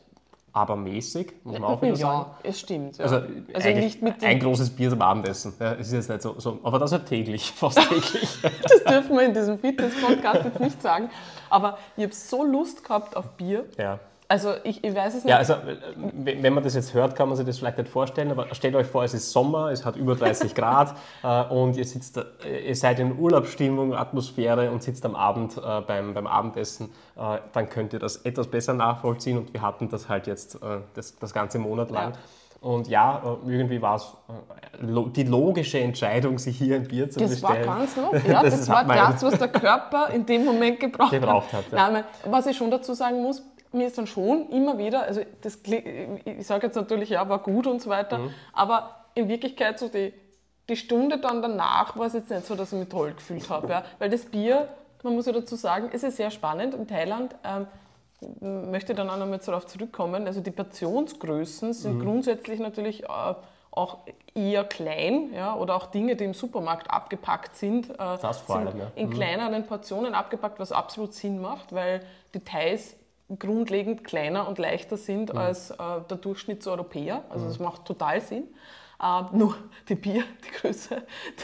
aber mäßig, muss man auch wieder sagen. Ja, es stimmt. Also, Also, nicht mit ein großes Bier zum Abendessen. Ja, es ist jetzt nicht so, so, aber das halt täglich, fast täglich. das dürfen wir in diesem Fitness-Podcast jetzt nicht sagen. Aber ich habe so Lust gehabt auf Bier. ja. Also ich, ich weiß es nicht. ja, also äh, wenn man das jetzt hört, kann man sich das vielleicht nicht vorstellen, aber stellt euch vor, es ist Sommer, es hat über 30 Grad äh, und ihr, sitzt, äh, ihr seid in Urlaubsstimmung, Atmosphäre und sitzt am Abend äh, beim, beim Abendessen, äh, dann könnt ihr das etwas besser nachvollziehen und wir hatten das halt jetzt äh, das, das ganze Monat lang. Ja. Und ja, irgendwie war es die logische Entscheidung, sich hier ein Bier zu das war bestellen. ganz noch, ja, das, ist- war hat das, was der Körper in dem Moment gebraucht, Gebraucht hat, ja. Nein, was ich schon dazu sagen muss, mir ist dann schon immer wieder, also das, ich sage jetzt natürlich, ja, war gut und so weiter, Mhm. aber in Wirklichkeit so die, die Stunde dann danach war es jetzt nicht so, dass ich mich toll gefühlt habe, ja, weil das Bier, man muss ja dazu sagen, es ist sehr spannend in Thailand. Ähm, möchte dann auch noch mal darauf zurückkommen. Also die Portionsgrößen sind Mhm. grundsätzlich natürlich äh, auch eher klein, ja, oder auch Dinge, die im Supermarkt abgepackt sind, äh, Das vor allem, ja. Mhm. in kleineren Portionen abgepackt, was absolut Sinn macht, weil die Thais grundlegend kleiner und leichter sind Mhm. als äh, der Durchschnittseuropäer. Also das macht total Sinn. Äh, nur die Bier, die Größe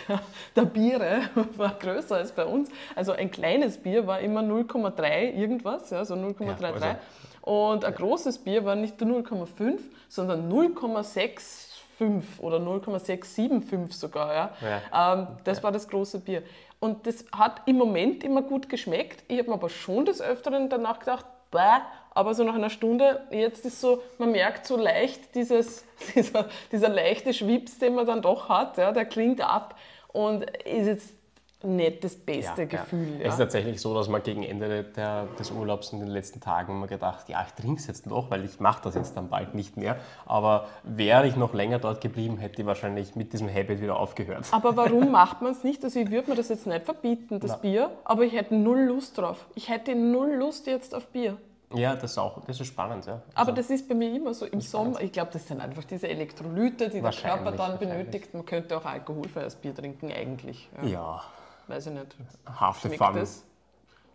der, der Biere war größer als bei uns. Also ein kleines Bier war immer 0,3 irgendwas, ja, so 0,33. Ja, also- und ein großes Bier war nicht nur 0,5, sondern 0,65 oder 0,675 sogar. Ja. Ähm, das war das große Bier. Und das hat im Moment immer gut geschmeckt. Ich habe mir aber schon des Öfteren danach gedacht, bäh, aber so nach einer Stunde, jetzt ist so, man merkt so leicht dieses, dieser, dieser leichte Schwips, den man dann doch hat, ja, der klingt ab und ist jetzt nicht das beste Gefühl. Es Ja. ist tatsächlich so, dass man gegen Ende der, des Urlaubs in den letzten Tagen immer gedacht, ja, ich trinke es jetzt noch, weil ich mache das jetzt dann bald nicht mehr. Aber wäre ich noch länger dort geblieben, hätte ich wahrscheinlich mit diesem Habit wieder aufgehört. Aber warum macht man es nicht? Also ich würde mir das jetzt nicht verbieten, das Bier, aber ich hätte null Lust drauf. Ich hätte null Lust jetzt auf Bier. Ja, das ist auch, das ist spannend, ja. Aber das ist bei mir immer so im Sommer. Ich glaube, das sind einfach diese Elektrolyte, die der Körper dann benötigt. Man könnte auch alkoholfreies Bier trinken eigentlich. Ja. Ja, Weiß ich nicht. half the Schmeckt fun. das?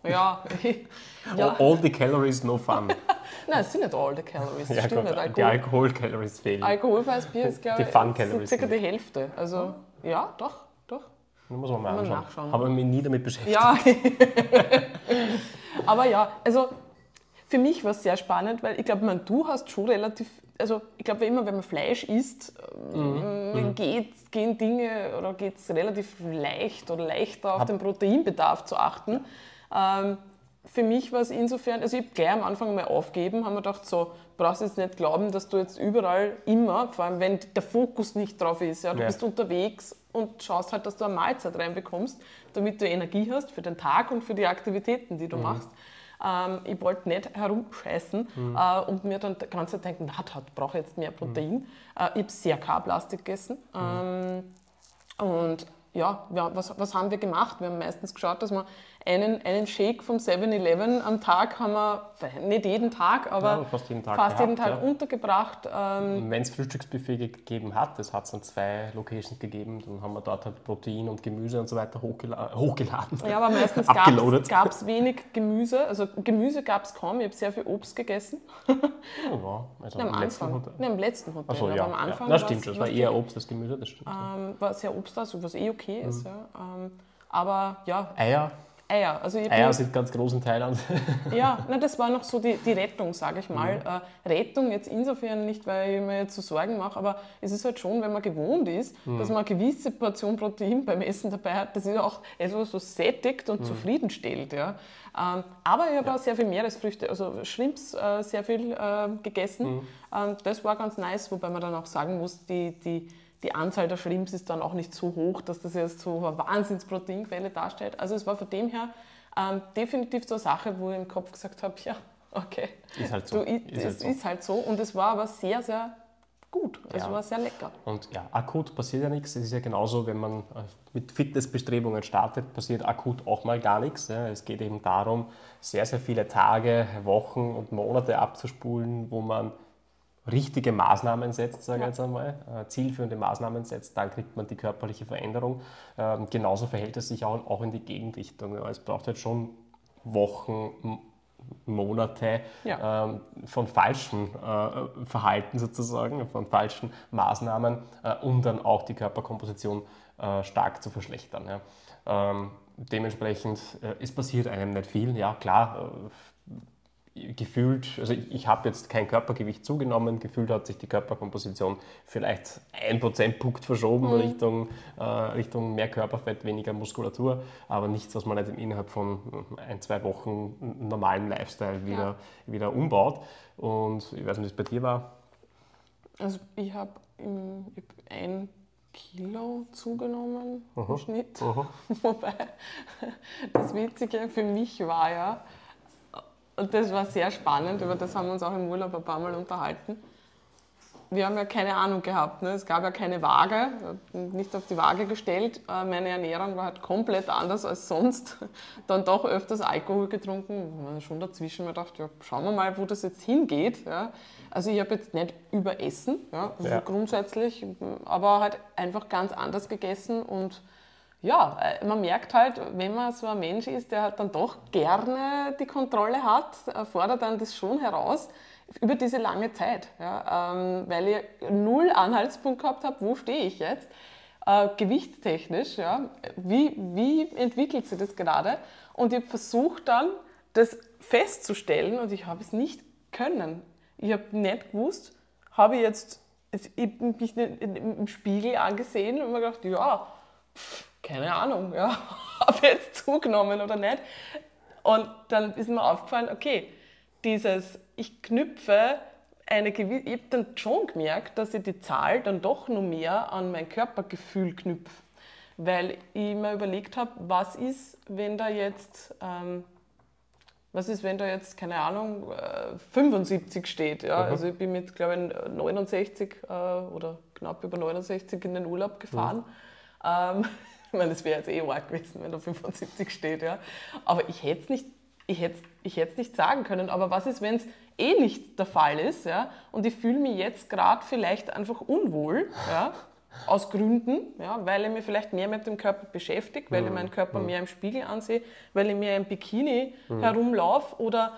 Ja, ja. All, all the calories, no fun. Nein, es sind nicht all the calories. Das Ja, stimmt Gott, nicht. die Alkohol, Alkohol-Calories fehlen. alkoholfreies Bier ist, glaube Die ich, circa die Hälfte. Also, ja, doch, doch. Da muss man mal anschauen. nachschauen. Habe mich nie damit beschäftigt. Ja. Aber ja, also für mich war es sehr spannend, weil ich glaube, du hast schon relativ, also ich glaube immer, wenn man Fleisch isst, ähm, geht, gehen Dinge oder geht es relativ leicht oder leichter auf Hab- den Proteinbedarf zu achten. Ähm, für mich war es insofern, also ich habe gleich am Anfang mal aufgeben, haben wir gedacht, so, brauchst jetzt nicht glauben, dass du jetzt überall immer, vor allem wenn der Fokus nicht drauf ist, ja, du Ja. bist unterwegs und schaust halt, dass du eine Mahlzeit reinbekommst, damit du Energie hast für den Tag und für die Aktivitäten, die du machst. Ähm, ich wollte nicht herumscheißen äh, und mir dann die ganze Zeit denken, na, das brauche jetzt mehr Protein. Äh, ich habe sehr Carblastig gegessen. Ähm, und ja, ja was, was haben wir gemacht? Wir haben meistens geschaut, dass wir einen, einen Shake vom 7-Eleven am Tag haben wir, nicht jeden Tag, aber Ja, fast jeden Tag fast jeden gehabt, Tag ja. untergebracht. Ähm, Wenn es Frühstücksbuffet gegeben hat, es hat es an zwei Locations gegeben, dann haben wir dort halt Protein und Gemüse und so weiter hochgela hochgeladen. ja, aber meistens gab es wenig Gemüse. Also Gemüse gab es kaum. Ich habe sehr viel Obst gegessen. Ja, also Nein, am im letzten Anfang. Hotel. Nein, im letzten Hotel. Aber ja. am ja. Anfang Das stimmt es war eher Obst als Gemüse, das stimmt. ähm, war sehr Obst da, so was eh okay Mhm. ist. Ja. Ähm, aber ja, Eier, Eier. Also ich hab Eier sind ganz groß in Thailand. Ja, na, das war noch so die, die Rettung, sage ich mal. Mhm. Äh, Rettung jetzt insofern nicht, weil ich mir jetzt so Sorgen mache, aber es ist halt schon, wenn man gewohnt ist, Mhm. dass man eine gewisse Portion Protein beim Essen dabei hat, das ist auch etwas, was sättigt Mhm. und zufriedenstellt. Ja. Ähm, aber ich habe auch sehr viel Meeresfrüchte, also Shrimps äh, sehr viel äh, gegessen. Mhm. Ähm, das war ganz nice, wobei man dann auch sagen muss, die, die, die Anzahl der Shrimps ist dann auch nicht so hoch, dass das jetzt so eine Wahnsinnsproteinquelle darstellt. Also es war von dem her ähm, definitiv so eine Sache, wo ich im Kopf gesagt habe, ja, okay, Ist halt so. du, Ist es halt so. ist halt so. Und es war aber sehr, sehr gut. Es Ja. war sehr lecker. Und ja, akut passiert ja nichts. Es ist ja genauso, wenn man äh, mit Fitnessbestrebungen startet, passiert akut auch mal gar nichts. Ja. Es geht eben darum, sehr, sehr viele Tage, Wochen und Monate abzuspulen, wo man richtige Maßnahmen setzt, sage ich jetzt einmal, äh, zielführende Maßnahmen setzt, dann kriegt man die körperliche Veränderung. Ähm, genauso verhält es sich auch, auch in die Gegenrichtung. Ja. Es braucht halt schon Wochen, Monate Ja. ähm, von falschen äh, Verhalten sozusagen, von falschen Maßnahmen, äh, um dann auch die Körperkomposition äh, stark zu verschlechtern. Ja. Ähm, dementsprechend, äh, es passiert einem nicht viel, ja klar. Äh, gefühlt, also ich, habe jetzt kein Körpergewicht zugenommen, gefühlt hat sich die Körperkomposition vielleicht ein Prozentpunkt verschoben Richtung, äh, Richtung mehr Körperfett, weniger Muskulatur, aber nichts, was man nicht innerhalb von ein, zwei Wochen normalen Lifestyle wieder, wieder umbaut. Und ich weiß nicht, wie es bei dir war. Also ich habe ein Kilo zugenommen im Schnitt. Wobei das Witzige für mich war ja, und das war sehr spannend, über das haben wir uns auch im Urlaub ein paar Mal unterhalten. Wir haben ja keine Ahnung gehabt, ne? es gab ja keine Waage, nicht auf die Waage gestellt. Äh, Meine Ernährung war halt komplett anders als sonst. Dann doch öfters Alkohol getrunken, schon dazwischen mir gedacht, ja, schauen wir mal, wo das jetzt hingeht. Ja? Also ich habe jetzt nicht überessen, ja? Also Ja. grundsätzlich, aber halt einfach ganz anders gegessen und ja, äh, man merkt halt, wenn man so ein Mensch ist, der halt dann doch gerne die Kontrolle hat, äh, fordert dann das schon heraus über diese lange Zeit. Ja, ähm, weil ich null Anhaltspunkt gehabt habe, wo stehe ich jetzt, äh, gewichtstechnisch, ja, wie, wie entwickelt sich das gerade? Und ich habe versucht dann, das festzustellen und ich habe es nicht können. Ich habe nicht gewusst, habe ich jetzt ich mich nicht im Spiegel angesehen und mir gedacht, ja, pff, keine Ahnung, ja, ich jetzt zugenommen oder nicht. Und dann ist mir aufgefallen, okay, dieses, ich knüpfe eine gewisse, ich habe dann schon gemerkt, dass ich die Zahl dann doch noch mehr an mein Körpergefühl knüpfe. Weil ich mir überlegt habe, was ist, wenn da jetzt, ähm, was ist, wenn da jetzt, keine Ahnung, äh, 75 steht. Ja? Also ich bin mit, glaube ich, 69 äh, oder knapp über 69 in den Urlaub gefahren. Ähm, ich meine, das wäre jetzt eh arg gewesen, wenn da 75 steht. Ja? Aber ich hätte es nicht, ich hätt's, ich hätt's nicht sagen können. Aber was ist, wenn es eh nicht der Fall ist ja? und ich fühle mich jetzt gerade vielleicht einfach unwohl, ja? aus Gründen, ja? weil ich mich vielleicht mehr mit dem Körper beschäftige, weil ich meinen Körper mehr im Spiegel ansehe, weil ich mehr im Bikini herumlaufe oder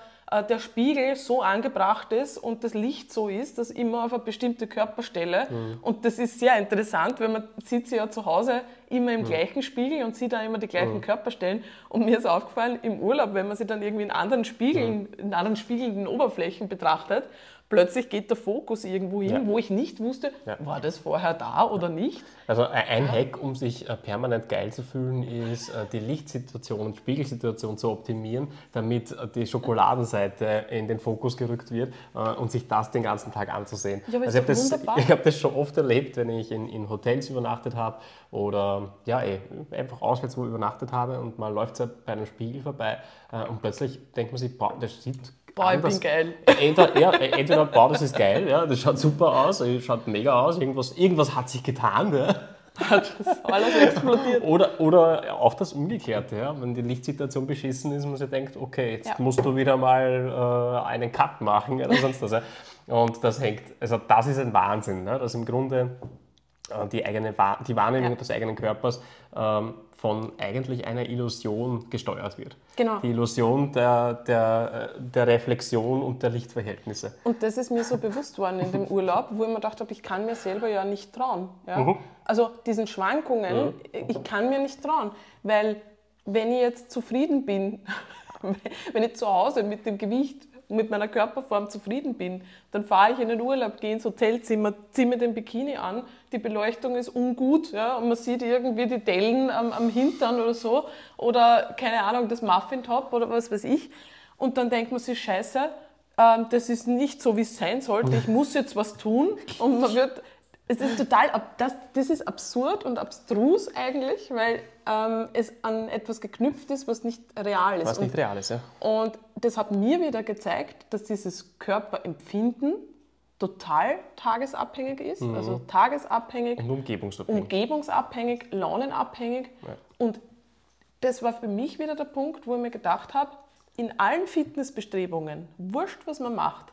der Spiegel so angebracht ist und das Licht so ist, dass immer auf eine bestimmte Körperstelle. Mhm. Und das ist sehr interessant, weil man sieht sie ja zu Hause immer im mhm. gleichen Spiegel und sieht da immer die gleichen mhm. Körperstellen. Und mir ist aufgefallen, im Urlaub, wenn man sie dann irgendwie in anderen Spiegeln, mhm. in anderen spiegelnden Oberflächen betrachtet, plötzlich geht der Fokus irgendwo hin, ja. wo ich nicht wusste, ja. war das vorher da oder nicht. Also ein Hack, um sich äh, permanent geil zu fühlen, ist äh, die Lichtsituation und Spiegelsituation zu optimieren, damit äh, die Schokoladenseite in den Fokus gerückt wird und sich das den ganzen Tag anzusehen. Ja, also ich habe das, hab das, schon oft erlebt, wenn ich in, in Hotels übernachtet habe oder ja, ey, eh, einfach auswärts wo übernachtet habe und man läuft bei einem Spiegel vorbei und plötzlich denkt man sich, boah, das sieht Boah, ich bin geil. Entweder, ja, entweder boah, das ist geil, ja, das schaut super aus, schaut mega aus, irgendwas, irgendwas hat sich getan. Ja. Hat alles explodiert. Oder, oder auch das Umgekehrte, ja, wenn die Lichtsituation beschissen ist, man sich denkt, okay, jetzt ja. musst du wieder mal äh, einen Cut machen oder sonst was. Ja. Und das hängt, also das ist ein Wahnsinn, ne, dass im Grunde die, eigene, die Wahrnehmung ja. des eigenen Körpers ähm, von eigentlich einer Illusion gesteuert wird. Genau. Die Illusion der, der, der Reflexion und der Lichtverhältnisse. Und das ist mir so bewusst worden in dem Urlaub, wo ich mir gedacht habe, ich kann mir selber ja nicht trauen. Ja? Mhm. Also diesen Schwankungen, mhm. ich kann mir nicht trauen, weil wenn ich jetzt zufrieden bin, wenn ich zu Hause mit dem Gewicht mit meiner Körperform zufrieden bin, dann fahre ich in den Urlaub, gehe ins Hotelzimmer, ziehe mir den Bikini an, die Beleuchtung ist ungut ja, und man sieht irgendwie die Dellen am, am Hintern oder so oder keine Ahnung, das Muffin-Top oder was weiß ich. Und dann denkt man sich, scheiße, ähm, das ist nicht so, wie es sein sollte, ich muss jetzt was tun und man wird es ist total, das, das ist absurd und abstrus eigentlich, weil ähm, es an etwas geknüpft ist, was nicht real ist. Was nicht real ist, ja. Und das hat mir wieder gezeigt, dass dieses Körperempfinden total tagesabhängig ist, mhm. also tagesabhängig und umgebungsabhängig, umgebungsabhängig launenabhängig. Ja. Und das war für mich wieder der Punkt, wo ich mir gedacht habe, in allen Fitnessbestrebungen, wurscht was man macht,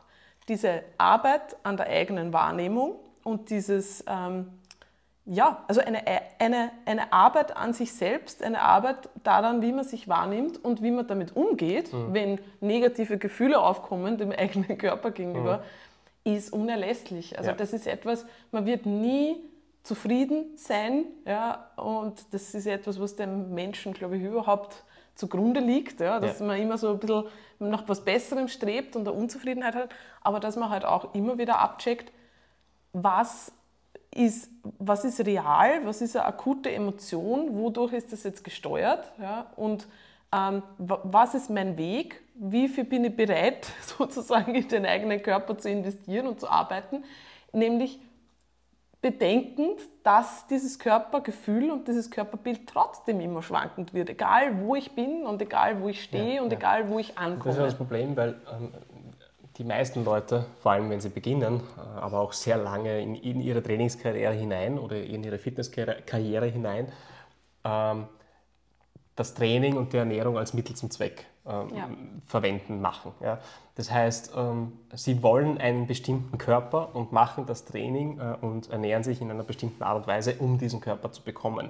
diese Arbeit an der eigenen Wahrnehmung und dieses, ähm, ja, also eine, eine, eine Arbeit an sich selbst, eine Arbeit daran, wie man sich wahrnimmt und wie man damit umgeht, mhm. wenn negative Gefühle aufkommen dem eigenen Körper gegenüber, mhm. ist unerlässlich. Also ja. das ist etwas, man wird nie zufrieden sein ja, und das ist etwas, was dem Menschen, glaube ich, überhaupt zugrunde liegt, ja, dass ja. man immer so ein bisschen nach was Besserem strebt und eine Unzufriedenheit hat, aber dass man halt auch immer wieder abcheckt, was ist, was ist real, was ist eine akute Emotion, wodurch ist das jetzt gesteuert ja? und ähm, was ist mein Weg, wie viel bin ich bereit, sozusagen in den eigenen Körper zu investieren und zu arbeiten, nämlich bedenkend, dass dieses Körpergefühl und dieses Körperbild trotzdem immer schwankend wird, egal wo ich bin und egal wo ich stehe ja, und ja. egal wo ich ankomme. Das ist ja das Problem, weil ähm, die meisten Leute, vor allem wenn sie beginnen, äh, aber auch sehr lange in, in ihre Trainingskarriere hinein oder in ihre Fitnesskarriere hinein, ähm, das Training und die Ernährung als Mittel zum Zweck ähm, ja. verwenden, machen. Ja. Das heißt, ähm, sie wollen einen bestimmten Körper und machen das Training äh, und ernähren sich in einer bestimmten Art und Weise, um diesen Körper zu bekommen.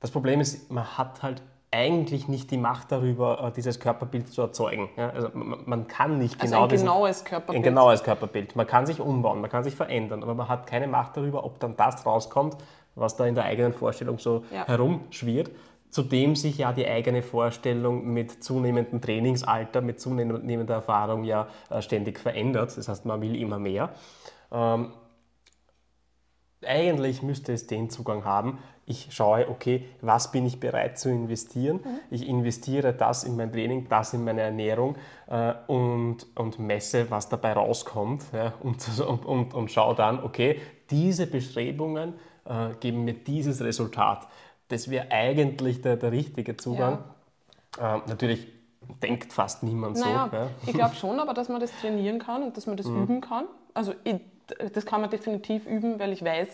Das Problem ist, man hat halt eigentlich nicht die Macht darüber, äh, dieses Körperbild zu erzeugen. Ja, also man kann nicht also genau ein genaues Körperbild. Ein genaues Körperbild. Man kann sich umbauen, man kann sich verändern, aber man hat keine Macht darüber, ob dann das rauskommt, was da in der eigenen Vorstellung so ja. herumschwirrt. Zudem sich ja die eigene Vorstellung mit zunehmendem Trainingsalter, mit zunehmender Erfahrung ja äh, ständig verändert. Das heißt, man will immer mehr. Ähm, eigentlich müsste es den Zugang haben, ich schaue, okay, was bin ich bereit zu investieren? Mhm. Ich investiere das in mein Training, das in meine Ernährung äh, und, und messe, was dabei rauskommt ja, und, und, und, schaue dann, okay, diese Bestrebungen äh, geben mir dieses Resultat. Das wäre eigentlich der, der richtige Zugang. Ja. Äh, natürlich denkt fast niemand naja, so. Ja. Ich glaube schon, aber dass man das trainieren kann und dass man das mhm. üben kann. Also ich, das kann man definitiv üben, weil ich weiß,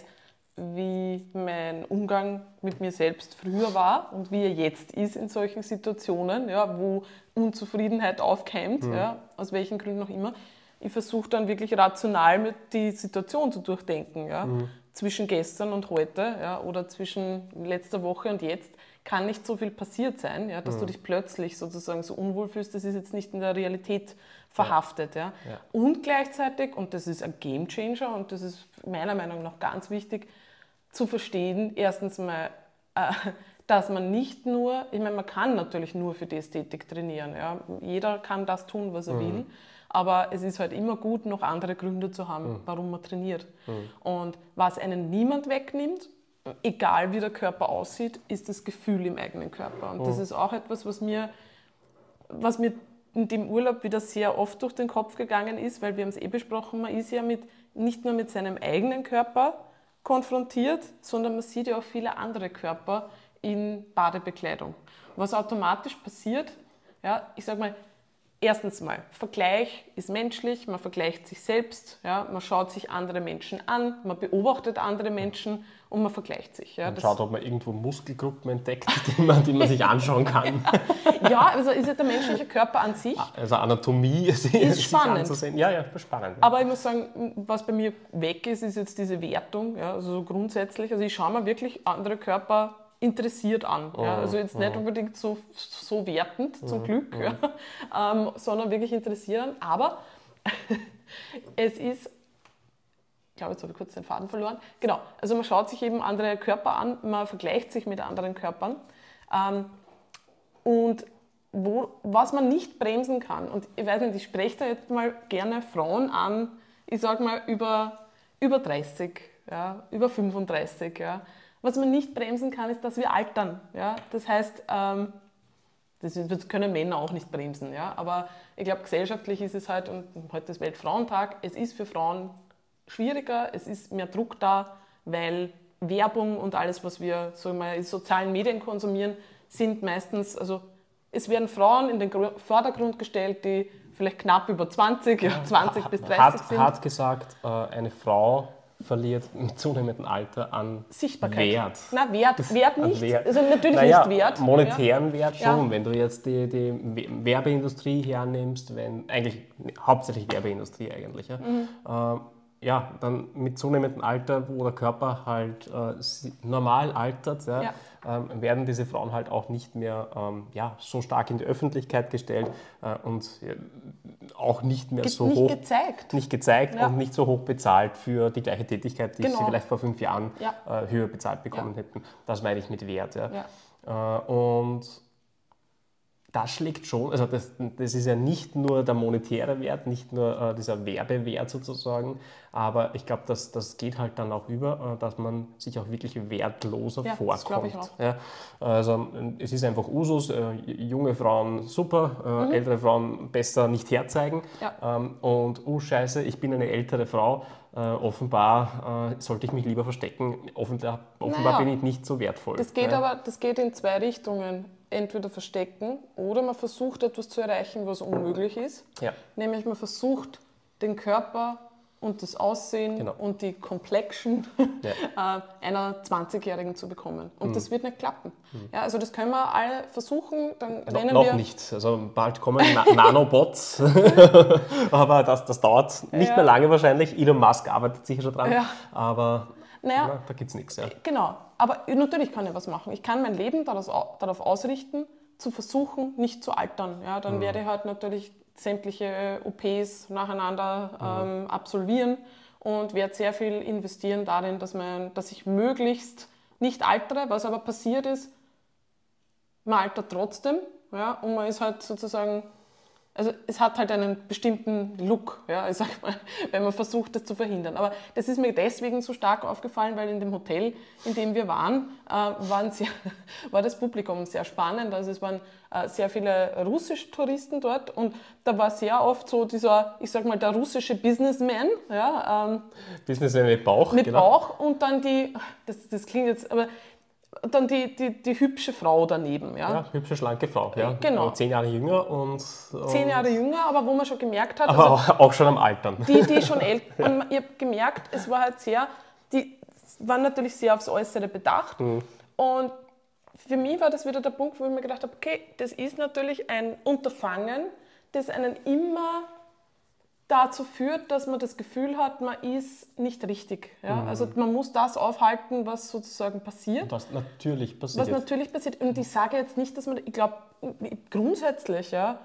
wie mein Umgang mit mir selbst früher war und wie er jetzt ist in solchen Situationen, ja, wo Unzufriedenheit aufkeimt, mhm. ja, aus welchen Gründen auch immer. Ich versuche dann wirklich rational mit die Situation zu durchdenken. Ja. Mhm. zwischen gestern und heute ja, oder zwischen letzter Woche und jetzt kann nicht so viel passiert sein, ja, dass mhm. du dich plötzlich sozusagen so unwohl fühlst. Das ist jetzt nicht in der Realität verhaftet. Ja. ja. Und gleichzeitig, und das ist ein Game Changer und das ist meiner Meinung nach ganz wichtig, zu verstehen, erstens mal, äh, dass man nicht nur, ich meine, man kann natürlich nur für die Ästhetik trainieren. Ja. Jeder kann das tun, was er mhm. will. Aber es ist halt immer gut, noch andere Gründe zu haben, mhm. warum man trainiert. Mhm. Und was einen niemand wegnimmt, egal wie der Körper aussieht, ist das Gefühl im eigenen Körper. Und das mhm. ist auch etwas, was mir, was mir in dem Urlaub wieder sehr oft durch den Kopf gegangen ist, weil wir haben es eh besprochen, man ist ja mit, nicht nur mit seinem eigenen Körper konfrontiert, sondern man sieht ja auch viele andere Körper in Badebekleidung. Was automatisch passiert, ja, ich sage mal, erstens mal, Vergleich ist menschlich, man vergleicht sich selbst, ja, man schaut sich andere Menschen an, man beobachtet andere Menschen und man vergleicht sich. Ja, und schaut, ob man irgendwo Muskelgruppen entdeckt, die man, die man sich anschauen kann. ja, also ist ja der menschliche Körper an sich. Ah, also Anatomie ist, ist spannend. Anzusehen. Ja, ja, spannend. Aber ich muss sagen, was bei mir weg ist, ist jetzt diese Wertung. Ja, also so grundsätzlich, also ich schaue mir wirklich andere Körper interessiert an. Ja? Also jetzt nicht unbedingt so, so wertend, zum Glück, ja? ähm, sondern wirklich interessiert an. Aber es ist, ich glaube, jetzt habe ich kurz den Faden verloren. Genau, also man schaut sich eben andere Körper an, man vergleicht sich mit anderen Körpern. Ähm, und wo, was man nicht bremsen kann, und ich weiß nicht, ich spreche da jetzt mal gerne Frauen an, ich sage mal über, über 30, ja, über 35, ja, was man nicht bremsen kann, ist, dass wir altern. Ja? Das heißt, ähm, das, können Männer auch nicht bremsen. Ja? Aber ich glaube, gesellschaftlich ist es halt, und heute ist Weltfrauentag, es ist für Frauen schwieriger, es ist mehr Druck da, weil Werbung und alles, was wir so mal in sozialen Medien konsumieren, sind meistens, also es werden Frauen in den Vordergrund gestellt, die vielleicht knapp über 20, ja, 20 bis 30 hart, sind. Hart gesagt, äh, eine Frau verliert mit zunehmendem Alter an Sichtbarkeit. Wert. Na, Wert, Wert nicht. Wert. Also natürlich naja, nicht Wert. Monetären Wert schon. Ja. Wenn du jetzt die, die Werbeindustrie hernimmst, wenn eigentlich hauptsächlich Werbeindustrie eigentlich, ja, mhm. äh, ja dann mit zunehmendem Alter, wo der Körper halt äh, normal altert, ja, ja ähm, werden diese Frauen halt auch nicht mehr ähm, ja, so stark in die Öffentlichkeit gestellt äh, und äh, auch nicht mehr so nicht hoch gezeigt. nicht gezeigt ja. und nicht so hoch bezahlt für die gleiche Tätigkeit, die genau. sie vielleicht vor fünf Jahren ja. äh, höher bezahlt bekommen hätten. Das meine ich mit Wert. Ja. Äh, und das schlägt schon, also das, das ist ja nicht nur der monetäre Wert, nicht nur äh, dieser Werbewert sozusagen, aber ich glaube, das, das geht halt dann auch über, äh, dass man sich auch wirklich wertloser ja, vorkommt. Das ich auch. Ja, also es ist einfach Usus, äh, junge Frauen super, äh, mhm. ältere Frauen besser nicht herzeigen ja. ähm, und oh scheiße, ich bin eine ältere Frau, äh, offenbar äh, sollte ich mich lieber verstecken, offenbar, offenbar naja, bin ich nicht so wertvoll. Das geht aber das geht in zwei Richtungen entweder verstecken oder man versucht etwas zu erreichen, was unmöglich ist. Ja. Nämlich man versucht den Körper und das Aussehen genau. und die Complexion ja. Äh, einer 20-Jährigen zu bekommen. Und mhm. das wird nicht klappen. Mhm. Ja, also das können wir alle versuchen, dann no, rennen noch wir... Noch nicht. Also bald kommen Na Nanobots, aber das, das dauert nicht ja. mehr lange wahrscheinlich. Elon Musk arbeitet sicher schon dran, aber naja, da gibt es nichts. Ja. Genau, aber natürlich kann ich was machen. Ich kann mein Leben darauf ausrichten, zu versuchen, nicht zu altern. Ja, dann mhm. werde ich halt natürlich sämtliche OPs nacheinander mhm. ähm, absolvieren und werde sehr viel investieren darin, dass, man, dass ich möglichst nicht altere. Was aber passiert ist, man altert trotzdem ja, und man ist halt sozusagen also es hat halt einen bestimmten Look, ja, ich sag mal, wenn man versucht, das zu verhindern. Aber das ist mir deswegen so stark aufgefallen, weil in dem Hotel, in dem wir waren, äh, sehr, war das Publikum sehr spannend. Also es waren äh, sehr viele russische Touristen dort und da war sehr oft so dieser, ich sag mal, der russische Businessman. Ja, ähm, Businessman mit Bauch. Mit genau. Bauch und dann die, das, das klingt jetzt, aber dann die, die, die hübsche Frau daneben. Ja? ja, hübsche, schlanke Frau. Ja. Genau. Zehn Jahre jünger und, und, Zehn Jahre jünger, aber wo man schon gemerkt hat. Aber also, auch schon am Altern. Die, die schon älter. Und ich habe gemerkt, es war halt sehr. Die waren natürlich sehr aufs Äußere bedacht. Mhm. Und für mich war das wieder der Punkt, wo ich mir gedacht habe: okay, das ist natürlich ein Unterfangen, das einen immer dazu führt, dass man das Gefühl hat, man ist nicht richtig. Ja? Mhm. Also man muss das aufhalten, was sozusagen passiert. Was natürlich passiert. Was natürlich passiert. Und ich sage jetzt nicht, dass man, ich glaube, grundsätzlich, ja,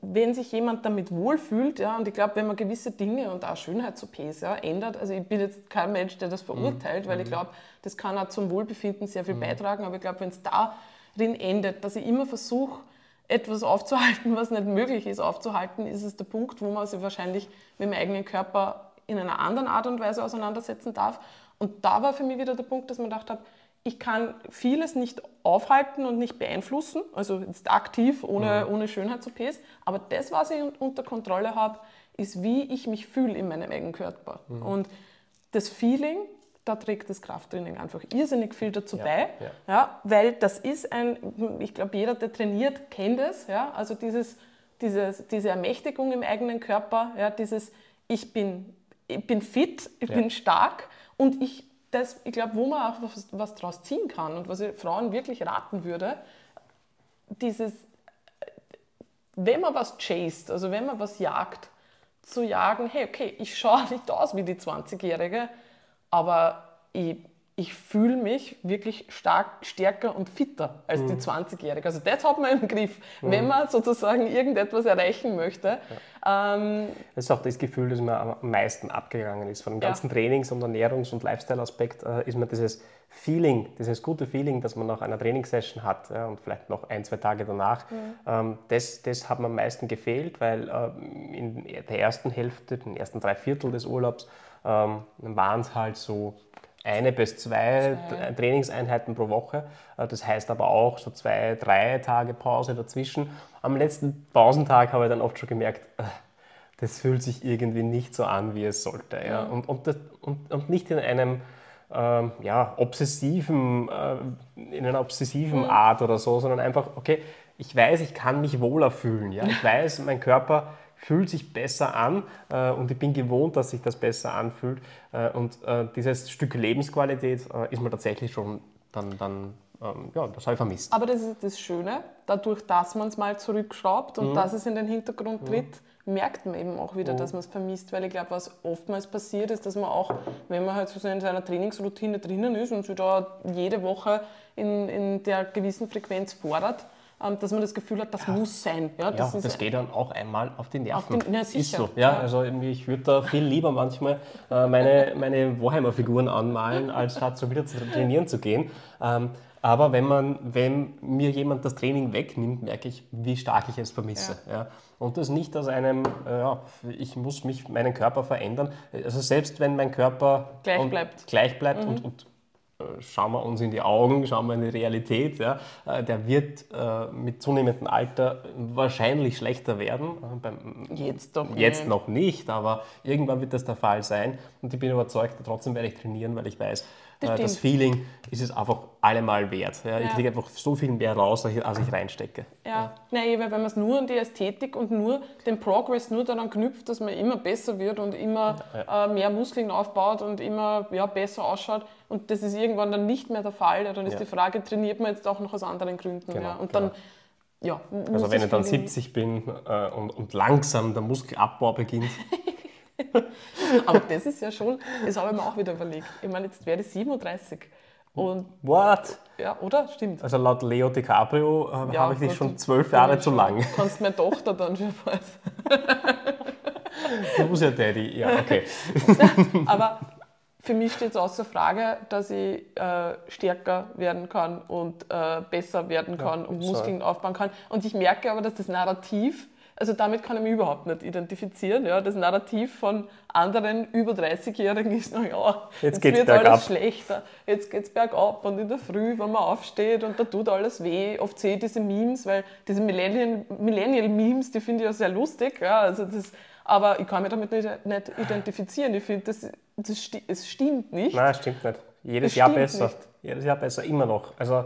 wenn sich jemand damit wohlfühlt, ja, und ich glaube, wenn man gewisse Dinge und auch Schönheits-OPs ja, ändert, also ich bin jetzt kein Mensch, der das verurteilt, Mhm. weil ich glaube, das kann auch zum Wohlbefinden sehr viel beitragen, aber ich glaube, wenn es darin endet, dass ich immer versuche, etwas aufzuhalten, was nicht möglich ist aufzuhalten, ist es der Punkt, wo man sich wahrscheinlich mit dem eigenen Körper in einer anderen Art und Weise auseinandersetzen darf. Und da war für mich wieder der Punkt, dass man gedacht habe, ich kann vieles nicht aufhalten und nicht beeinflussen, also jetzt aktiv, ohne, ohne Schönheits-OPs, aber das, was ich un- unter Kontrolle habe, ist, wie ich mich fühle in meinem eigenen Körper. Und das Feeling, da trägt das Krafttraining einfach irrsinnig viel dazu bei, ja. ja, weil das ist ein, ich glaube, jeder, der trainiert, kennt es, ja, also dieses, dieses, diese Ermächtigung im eigenen Körper, ja, dieses, ich bin, ich bin fit, ich Ja. bin stark und ich, das, ich glaube, wo man auch was, was draus ziehen kann und was ich Frauen wirklich raten würde, dieses, wenn man was chased, also wenn man was jagt, zu jagen, hey, okay, ich schaue nicht aus wie die 20-Jährige, aber ich, ich fühle mich wirklich stark, stärker und fitter als die 20-Jährige. Also das hat man im Griff, wenn man sozusagen irgendetwas erreichen möchte. Ähm, Das ist auch das Gefühl, das mir am meisten abgegangen ist. Von dem Ja. ganzen Trainings- und Ernährungs- und Lifestyle-Aspekt äh, ist mir dieses Feeling, dieses gute Feeling, das man nach einer Trainingssession hat ja, und vielleicht noch ein, zwei Tage danach, ähm, das, das hat mir am meisten gefehlt, weil ähm, in der ersten Hälfte, den ersten drei Viertel des Urlaubs, ähm, waren es halt so eine bis zwei, Zwei. Trainingseinheiten pro Woche. Äh, Das heißt aber auch so zwei, drei Tage Pause dazwischen. Am letzten Pausentag habe ich dann oft schon gemerkt, äh, das fühlt sich irgendwie nicht so an, wie es sollte. Ja? Und, und, das, und, und nicht in einem ähm, ja, obsessiven, äh, in einer obsessiven Art oder so, sondern einfach, okay, ich weiß, ich kann mich wohler fühlen. Ja? Ich weiß, mein Körper fühlt sich besser an äh, und ich bin gewohnt, dass sich das besser anfühlt. Äh, und äh, dieses Stück Lebensqualität äh, ist mir tatsächlich schon dann, dann ähm, ja, das habe ich vermisst. Aber das ist das Schöne, dadurch, dass man es mal zurückschraubt Mhm. und dass es in den Hintergrund tritt, merkt man eben auch wieder, dass man es vermisst. Weil ich glaube, was oftmals passiert ist, dass man auch, wenn man halt so in seiner Trainingsroutine drinnen ist und sich da jede Woche in, in der gewissen Frequenz fordert, dass man das Gefühl hat, das muss sein. Ja, Ja, das das, ist, geht dann auch einmal auf die Nerven. Auf den- ja, ist sicher. so. Ja, Ja. also irgendwie, ich würde da viel lieber manchmal äh, meine, meine Warhammer-Figuren anmalen, als halt so wieder zu trainieren zu gehen. Ähm, aber wenn, man, wenn mir jemand das Training wegnimmt, merke ich, wie stark ich es vermisse. Ja. Und das nicht aus einem, äh, ja, ich muss mich, meinen Körper verändern. Also selbst wenn mein Körper Gleich und- bleibt. Mhm. gleich bleibt und, und äh, schauen wir uns in die Augen, schauen wir in die Realität, ja, äh, der wird äh, mit zunehmendem Alter wahrscheinlich schlechter werden. Äh, Beim, Jetzt doch Jetzt nicht. noch nicht, aber irgendwann wird das der Fall sein. Und ich bin überzeugt, trotzdem werde ich trainieren, weil ich weiß, Das äh, das. Feeling ist es einfach allemal wert. Ja. Ich Ja. kriege einfach so viel mehr raus, als ich, als ich reinstecke. Ja, Nein, weil wenn man es nur an die Ästhetik und nur den Progress nur daran knüpft, dass man immer besser wird und immer Äh, mehr Muskeln aufbaut und immer ja, besser ausschaut und das ist irgendwann dann nicht mehr der Fall, ja, dann ist Ja. die Frage, trainiert man jetzt auch noch aus anderen Gründen? Genau, ja? Und genau. dann, ja, Also wenn ich dann Feeling- 70 bin äh, und, und langsam der Muskelabbau beginnt, Aber das ist ja schon, das habe ich mir auch wieder überlegt. Ich meine, jetzt werde ich 37 und what? ja, oder? Stimmt. Also laut Leo DiCaprio äh, Ja, habe ich dich schon du- zwölf du Jahre zu lang. Kannst meine Tochter dann schon bald. Du bist ja Daddy. Ja, okay. Aber für mich steht es außer Frage, dass ich äh, stärker werden kann und äh, besser werden kann und so. Muskeln aufbauen kann. Und ich merke aber, dass das Narrativ, also damit kann ich mich überhaupt nicht identifizieren. Ja? Das Narrativ von anderen über 30-Jährigen ist, naja, Jetzt geht's wird bergab. alles schlechter, jetzt geht es bergab und in der Früh, wenn man aufsteht und da tut alles weh. Oft sehe ich diese Memes, weil diese Millennial- Millennial-Memes, die finde ich ja sehr lustig. Ja? Also das, aber ich kann mich damit nicht, nicht identifizieren. Ich finde, das, das sti es stimmt nicht. Nein, stimmt nicht. Jedes Das Jahr besser. nicht. Jedes Jahr besser, immer noch. Also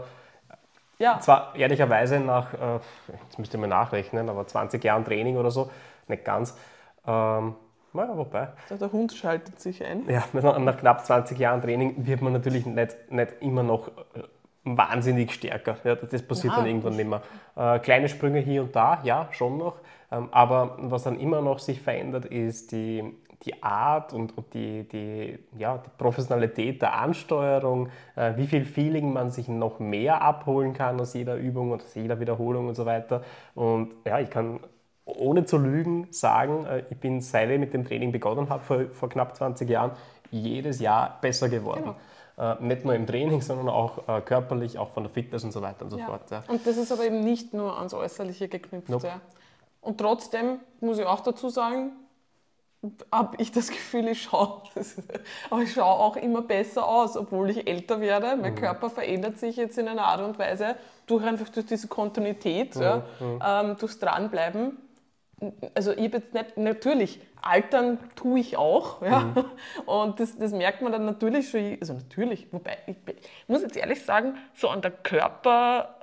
Ja, zwar ehrlicherweise nach, äh, jetzt müsst ihr mal nachrechnen, aber 20 Jahren Training oder so, nicht ganz. Ähm, naja, wobei. also der Hund schaltet sich ein. Ja, nach knapp 20 Jahren Training wird man natürlich nicht, nicht immer noch äh, wahnsinnig stärker. Ja, das passiert Ja, dann irgendwann nicht mehr. Äh, kleine Sprünge hier und da, ja, schon noch. Ähm, aber was dann immer noch sich verändert, ist die, die Art und, und die, die, ja, die Professionalität der Ansteuerung, äh, wie viel Feeling man sich noch mehr abholen kann aus jeder Übung und aus jeder Wiederholung und so weiter. Und ja, ich kann ohne zu lügen sagen, äh, ich bin, seit ich mit dem Training begonnen habe, vor, vor knapp 20 Jahren, jedes Jahr besser geworden. Äh, nicht nur im Training, sondern auch äh, körperlich, auch von der Fitness und so weiter und so Ja. fort. Ja. Und das ist aber eben nicht nur ans Äußerliche geknüpft. Nope. Ja. Und trotzdem muss ich auch dazu sagen, habe ich das Gefühl, ich schaue, aber ich schaue auch immer besser aus, obwohl ich älter werde. Mhm. Mein Körper verändert sich jetzt in einer Art und Weise durch einfach durch diese Kontinuität, ja, Mhm. ähm, durchs Dranbleiben. Also ich jetzt nicht, natürlich, altern tue ich auch, ja. Mhm. Und das, das merkt man dann natürlich schon, also natürlich, wobei, ich, ich muss jetzt ehrlich sagen, so an der Körper,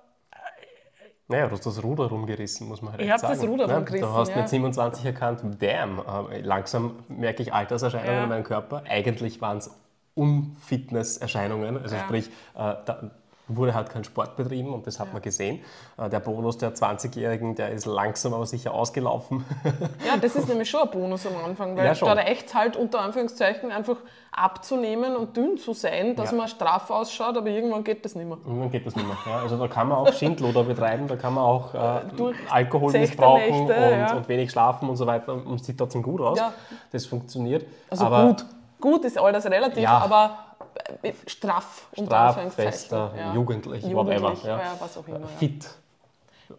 Naja, du hast das Ruder rumgerissen, muss man halt Ich echt hab das sagen. Ruder Ne? rumgerissen, Du hast ja. mit 27 erkannt, damn, äh, langsam merke ich Alterserscheinungen Ja. in meinem Körper. Eigentlich waren es Unfitnesserscheinungen, also Ja. sprich, äh, da wurde halt kein Sport betrieben und das hat man gesehen. Äh, der Bonus der 20-Jährigen, der ist langsam aber sicher ausgelaufen. Ja, das ist nämlich schon ein Bonus am Anfang, weil Ja, da reicht halt unter Anführungszeichen einfach abzunehmen und dünn zu sein, dass Ja. man straff ausschaut, aber irgendwann geht das nicht mehr. Und dann geht das nicht mehr. Ja, also da kann man auch Schindluder betreiben, da kann man auch äh, Durch Alkohol missbrauchen Nächte, und, ja. und wenig schlafen und so weiter und sieht trotzdem gut aus. Ja. Das funktioniert. Also aber gut, gut ist alles relativ, Ja. aber äh, straff, unter Straff, fester, Ja. jugendlich, Jugendlich, whatever. Ja. ja, was auch immer. Ja. Fit.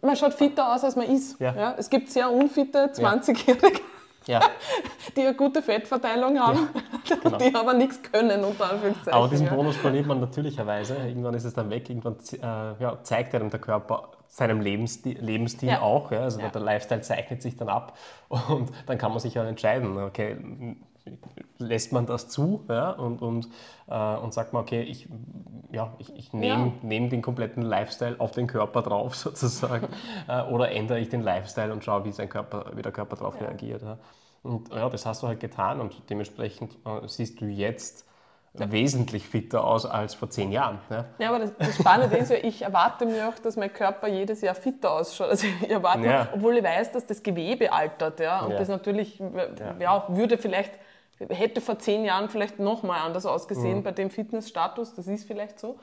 Man schaut fitter aus, als man ist. Ja. Ja. Es gibt sehr unfitte 20-Jährige, Ja. die eine gute Fettverteilung haben, genau. die aber nichts können, unter Anführungszeichen. Aber diesen ja. Bonus verliert man natürlicherweise. Irgendwann ist es dann weg. Irgendwann äh, ja, zeigt einem der Körper seinem Lebensstil, Lebensstil Ja. auch. Ja? Also Ja. der Lifestyle zeichnet sich dann ab. Und dann kann man sich ja entscheiden, okay, lässt man das zu ja? und, und, äh, und sagt man, okay, ich, ja, ich, ich nehme Ja. nehm den kompletten Lifestyle auf den Körper drauf sozusagen. äh, oder ändere ich den Lifestyle und schaue, wie, sein Körper, wie der Körper darauf reagiert. Ja? Und ja, das hast du halt getan und dementsprechend äh, siehst du jetzt wesentlich fitter aus als vor zehn Jahren. Ja? Ja, aber das, das Spannende ist ja, ich erwarte mir auch, dass mein Körper jedes Jahr fitter ausschaut. Also ich erwarte, Ja. mir, obwohl ich weiß, dass das Gewebe altert. Ja, und Ja. das natürlich, ja. würde vielleicht, hätte vor zehn Jahren vielleicht nochmal anders ausgesehen Mhm. bei dem Fitnessstatus. Das ist vielleicht so.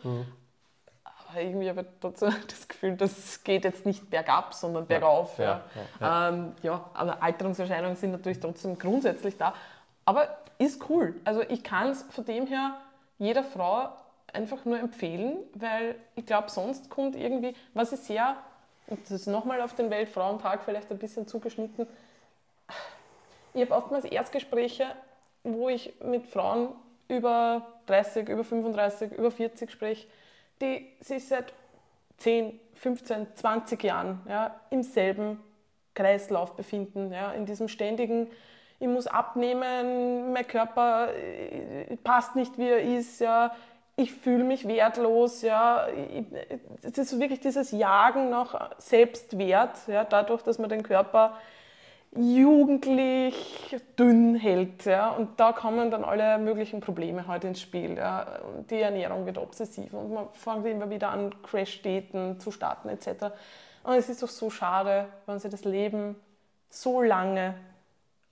Aber irgendwie habe ich trotzdem das Gefühl, das geht jetzt nicht bergab, sondern bergauf. Ja, ja, Ähm, ja, aber Alterungserscheinungen sind natürlich trotzdem grundsätzlich da. Aber ist cool. Also ich kann es von dem her jeder Frau einfach nur empfehlen, weil ich glaube, sonst kommt irgendwie, was ich sehr, und das ist nochmal auf den Weltfrauentag vielleicht ein bisschen zugeschnitten, ich habe oftmals Erstgespräche, wo ich mit Frauen über 30, über 35, über 40 spreche, die sich seit 10, 15, 20 Jahren ja, im selben Kreislauf befinden, ja, in diesem ständigen, ich muss abnehmen, mein Körper äh, passt nicht, wie er ist, ja, ich fühle mich wertlos, ja, es ist wirklich dieses Jagen nach Selbstwert, ja, dadurch, dass man den Körper jugendlich dünn hält. Ja? Und da kommen dann alle möglichen Probleme heute ins Spiel. Ja? Und Die Ernährung wird obsessiv und man fängt immer wieder an, Crash-Diäten zu starten etc. Und es ist doch so schade, wenn sich das Leben so lange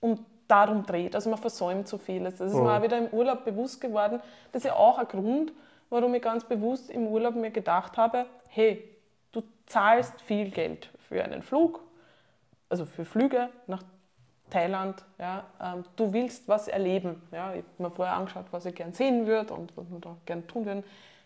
um darum dreht. Also man versäumt so vieles. Das ist mir auch wieder im Urlaub bewusst geworden. Das ist ja auch ein Grund, warum ich ganz bewusst im Urlaub mir gedacht habe, hey, du zahlst viel Geld für einen Flug, also für Flüge nach Thailand. Ja, ähm, du willst was erleben. Ja, ich habe mir vorher angeschaut, was ich gern sehen würde und was wir da gern tun würden.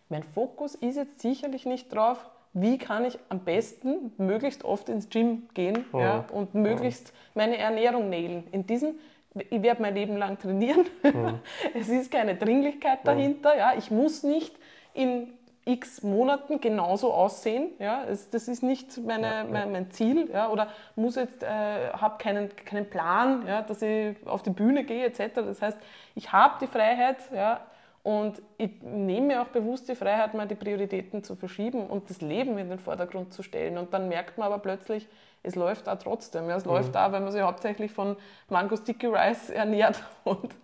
Mein Fokus ist jetzt sicherlich nicht drauf, wie kann ich am besten möglichst oft ins Gym gehen ja, und möglichst meine Ernährung nähen. In diesem, ich werde mein Leben lang trainieren. es ist keine Dringlichkeit dahinter. Ja. Ich muss nicht in x Monaten genauso aussehen. Ja? Das ist nicht meine, mein, mein Ziel. Ja? Oder muss jetzt, äh, habe keinen, keinen Plan, ja? dass ich auf die Bühne gehe etc. Das heißt, ich habe die Freiheit ja? und ich nehme mir auch bewusst die Freiheit, mal die Prioritäten zu verschieben und das Leben in den Vordergrund zu stellen. Und dann merkt man aber plötzlich, es läuft da trotzdem. Ja? Es läuft da, weil man sich hauptsächlich von Mango Sticky Rice ernährt und,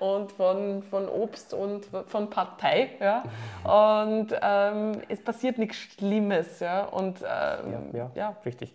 und von, von Obst und von Partei. Ja? Und ähm, es passiert nichts Schlimmes. Ja? Und, ähm, ja, ja, ja, richtig.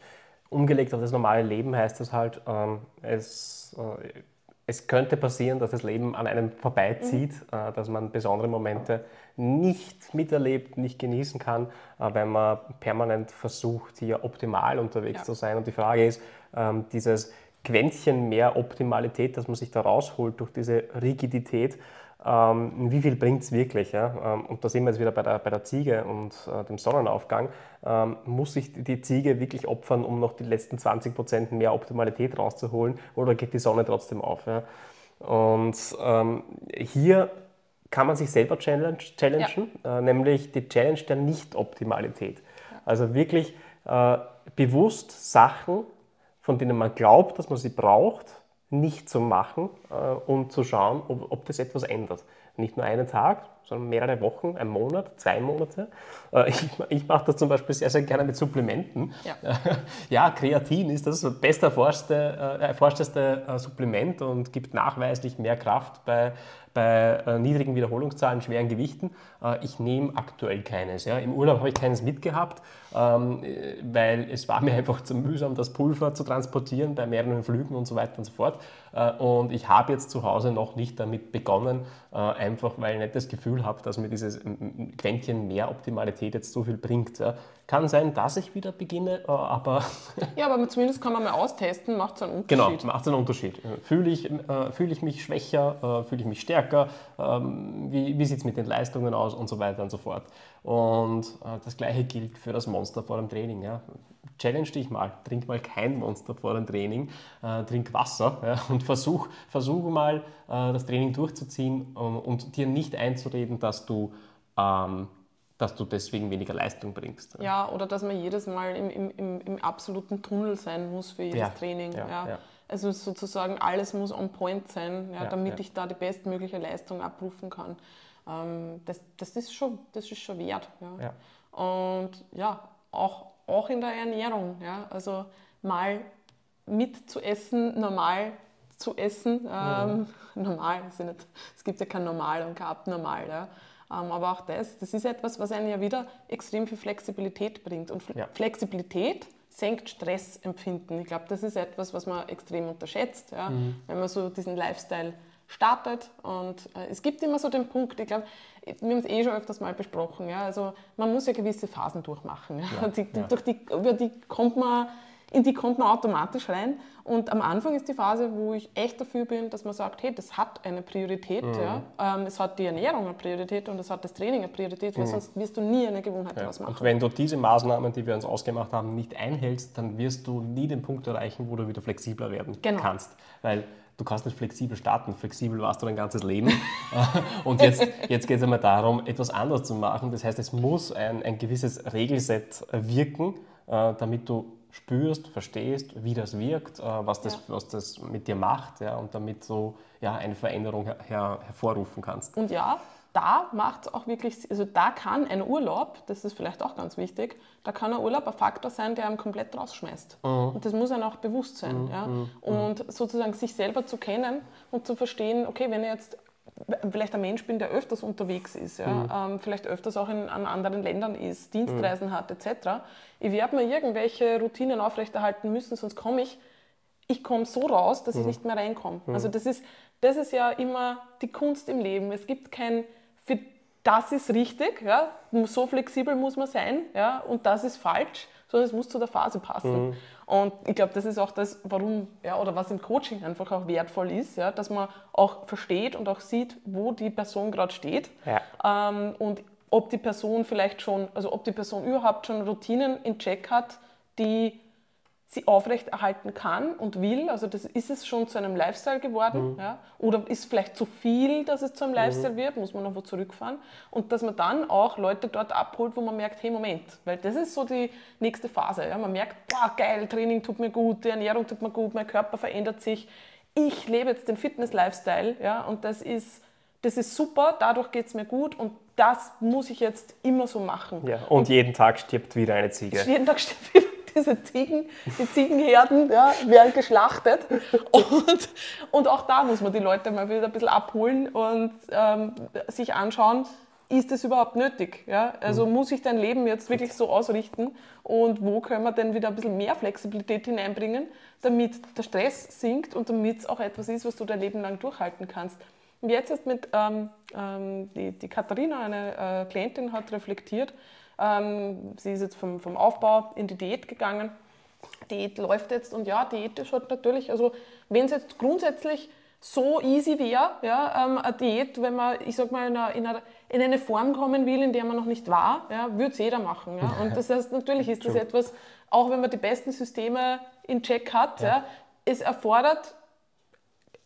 Umgelegt auf das normale Leben heißt das halt, ähm, es, äh, es könnte passieren, dass das Leben an einem vorbeizieht, mhm. äh, dass man besondere Momente nicht miterlebt, nicht genießen kann, äh, wenn man permanent versucht, hier optimal unterwegs ja. zu sein. Und die Frage ist, ähm, dieses Quäntchen mehr Optimalität, das man sich da rausholt durch diese Rigidität, ähm, wie viel bringt es wirklich? Ja? Ähm, und da sind wir jetzt wieder bei der, bei der Ziege und äh, dem Sonnenaufgang. Ähm, muss sich die Ziege wirklich opfern, um noch die letzten 20 Prozent mehr Optimalität rauszuholen oder geht die Sonne trotzdem auf? Ja? Und ähm, hier kann man sich selber challenge, challengen, ja. äh, nämlich die Challenge der Nicht-Optimalität. Also wirklich äh, bewusst Sachen, von denen man glaubt, dass man sie braucht, nicht zu machen äh, und zu schauen, ob, ob das etwas ändert. Nicht nur einen Tag, sondern mehrere Wochen, ein Monat, zwei Monate. Äh, ich, ich mache das zum Beispiel sehr, sehr gerne mit Supplementen. Ja, ja Kreatin ist das best erforschte, äh, erforschteste äh, Supplement und gibt nachweislich mehr Kraft bei bei äh, niedrigen Wiederholungszahlen, schweren Gewichten. Äh, ich nehme aktuell keines. Ja. Im Urlaub habe ich keines mitgehabt, ähm, weil es war mir einfach zu mühsam, das Pulver zu transportieren bei mehreren Flügen und so weiter und so fort. Äh, und ich habe jetzt zu Hause noch nicht damit begonnen, äh, einfach weil ich nicht das Gefühl habe, dass mir dieses Quäntchen mehr Optimalität jetzt so viel bringt. Ja. Kann sein, dass ich wieder beginne, äh, aber. ja, aber zumindest kann man mal austesten, macht es einen Unterschied. Genau, macht es einen Unterschied. Fühle ich, äh, fühl ich mich schwächer, äh, fühle ich mich stärker, ähm, wie, wie sieht es mit den Leistungen aus und so weiter und so fort. Und äh, das gleiche gilt für das Monster vor dem Training. Ja. Challenge dich mal, trink mal kein Monster vor dem Training, äh, trink Wasser ja, und versuch, versuch mal äh, das Training durchzuziehen und dir nicht einzureden, dass du ähm, dass du deswegen weniger Leistung bringst. Ja, oder dass man jedes Mal im, im, im absoluten Tunnel sein muss für jedes ja, Training. Ja, ja. Also sozusagen alles muss on point sein, damit ich da die bestmögliche Leistung abrufen kann. Ähm, das, das, ist schon, das ist schon wert. Und ja, auch, auch in der Ernährung. Also mal mit zu essen, normal zu essen. Ähm, normal, es gibt ja kein Normal und kein Abnormal. Ähm, aber auch das, das ist etwas, was einen ja wieder extrem viel Flexibilität bringt. Und ja. Flexibilität senkt Stressempfinden. Ich glaube, das ist etwas, was man extrem unterschätzt, ja? Mhm. wenn man so diesen Lifestyle startet. Und äh, es gibt immer so den Punkt, ich glaube, wir haben es eh schon öfters mal besprochen, ja? also man muss ja gewisse Phasen durchmachen. Ja, die, die, durch die, über die kommt man in die kommt man automatisch rein. Und am Anfang ist die Phase, wo ich echt dafür bin, dass man sagt, hey, das hat eine Priorität. Mhm. Ja? Ähm, es hat die Ernährung eine Priorität und es hat das Training eine Priorität, weil mhm. sonst wirst du nie eine Gewohnheit ja. daraus machen. Und wenn du diese Maßnahmen, die wir uns ausgemacht haben, nicht einhältst, dann wirst du nie den Punkt erreichen, wo du wieder flexibler werden genau. kannst. Weil du kannst nicht flexibel starten. Flexibel warst du dein ganzes Leben. und jetzt, jetzt geht es einmal darum, etwas anders zu machen. Das heißt, es muss ein, ein gewisses Regelset wirken, äh, damit du spürst, verstehst, wie das wirkt, äh, was das, ja. was das mit dir macht ja, und damit so ja, eine Veränderung her, her, hervorrufen kannst. Und ja, da macht es auch wirklich, also da kann ein Urlaub, das ist vielleicht auch ganz wichtig, da kann ein Urlaub ein Faktor sein, der einem komplett rausschmeißt. Mhm. Und das muss einem auch bewusst sein. Mhm. Ja? Mhm. Und sozusagen sich selber zu kennen und zu verstehen, okay, wenn ich jetzt vielleicht ein Mensch bin, der öfters unterwegs ist, ja, mhm. ähm, vielleicht öfters auch in, an anderen Ländern ist, Dienstreisen mhm. hat etc. Ich werde mir irgendwelche Routinen aufrechterhalten müssen, sonst komme ich, ich komme so raus, dass mhm. ich nicht mehr reinkomme. Mhm. Also das ist, das ist ja immer die Kunst im Leben. Es gibt kein, für das ist richtig, ja, so flexibel muss man sein ja, und das ist falsch, sondern es muss zu der Phase passen. Und ich glaube, das ist auch das, warum, ja, oder was im Coaching einfach auch wertvoll ist, ja, dass man auch versteht und auch sieht, wo die Person gerade steht. Ja. Ähm, und ob die Person vielleicht schon, also ob die Person überhaupt schon Routinen in Check hat, die sie aufrechterhalten kann und will. Also das ist es schon zu einem Lifestyle geworden. Mhm. Ja? Oder ist vielleicht zu viel, dass es zu einem Lifestyle mhm. wird, muss man noch wo zurückfahren. Und dass man dann auch Leute dort abholt, wo man merkt, hey Moment, weil das ist so die nächste Phase. Ja? Man merkt, boah, geil, Training tut mir gut, die Ernährung tut mir gut, mein Körper verändert sich. Ich lebe jetzt den Fitness-Lifestyle ja? und das ist, das ist super, dadurch geht es mir gut und das muss ich jetzt immer so machen. Ja, und, und jeden Tag stirbt wieder eine Ziege. Jeden Tag stirbt wieder diese Ziegen, die Ziegenherden ja, werden geschlachtet. Und, und auch da muss man die Leute mal wieder ein bisschen abholen und ähm, sich anschauen, ist es überhaupt nötig? Ja? Also mhm. muss ich dein Leben jetzt wirklich so ausrichten und wo können wir denn wieder ein bisschen mehr Flexibilität hineinbringen, damit der Stress sinkt und damit es auch etwas ist, was du dein Leben lang durchhalten kannst. Und jetzt ist mit, ähm, ähm, die, die Katharina, eine äh, Klientin, hat reflektiert, ähm, sie ist jetzt vom, vom Aufbau in die Diät gegangen. Diät läuft jetzt und ja, Diät ist halt natürlich, also wenn es jetzt grundsätzlich so easy wäre, ja, ähm, eine Diät, wenn man, ich sag mal, in eine, in, eine, in eine, Form kommen will, in der man noch nicht war, ja, würde es jeder machen. Ja. Und das heißt, natürlich ist das etwas, auch wenn man die besten Systeme in Check hat, ja. ja es erfordert,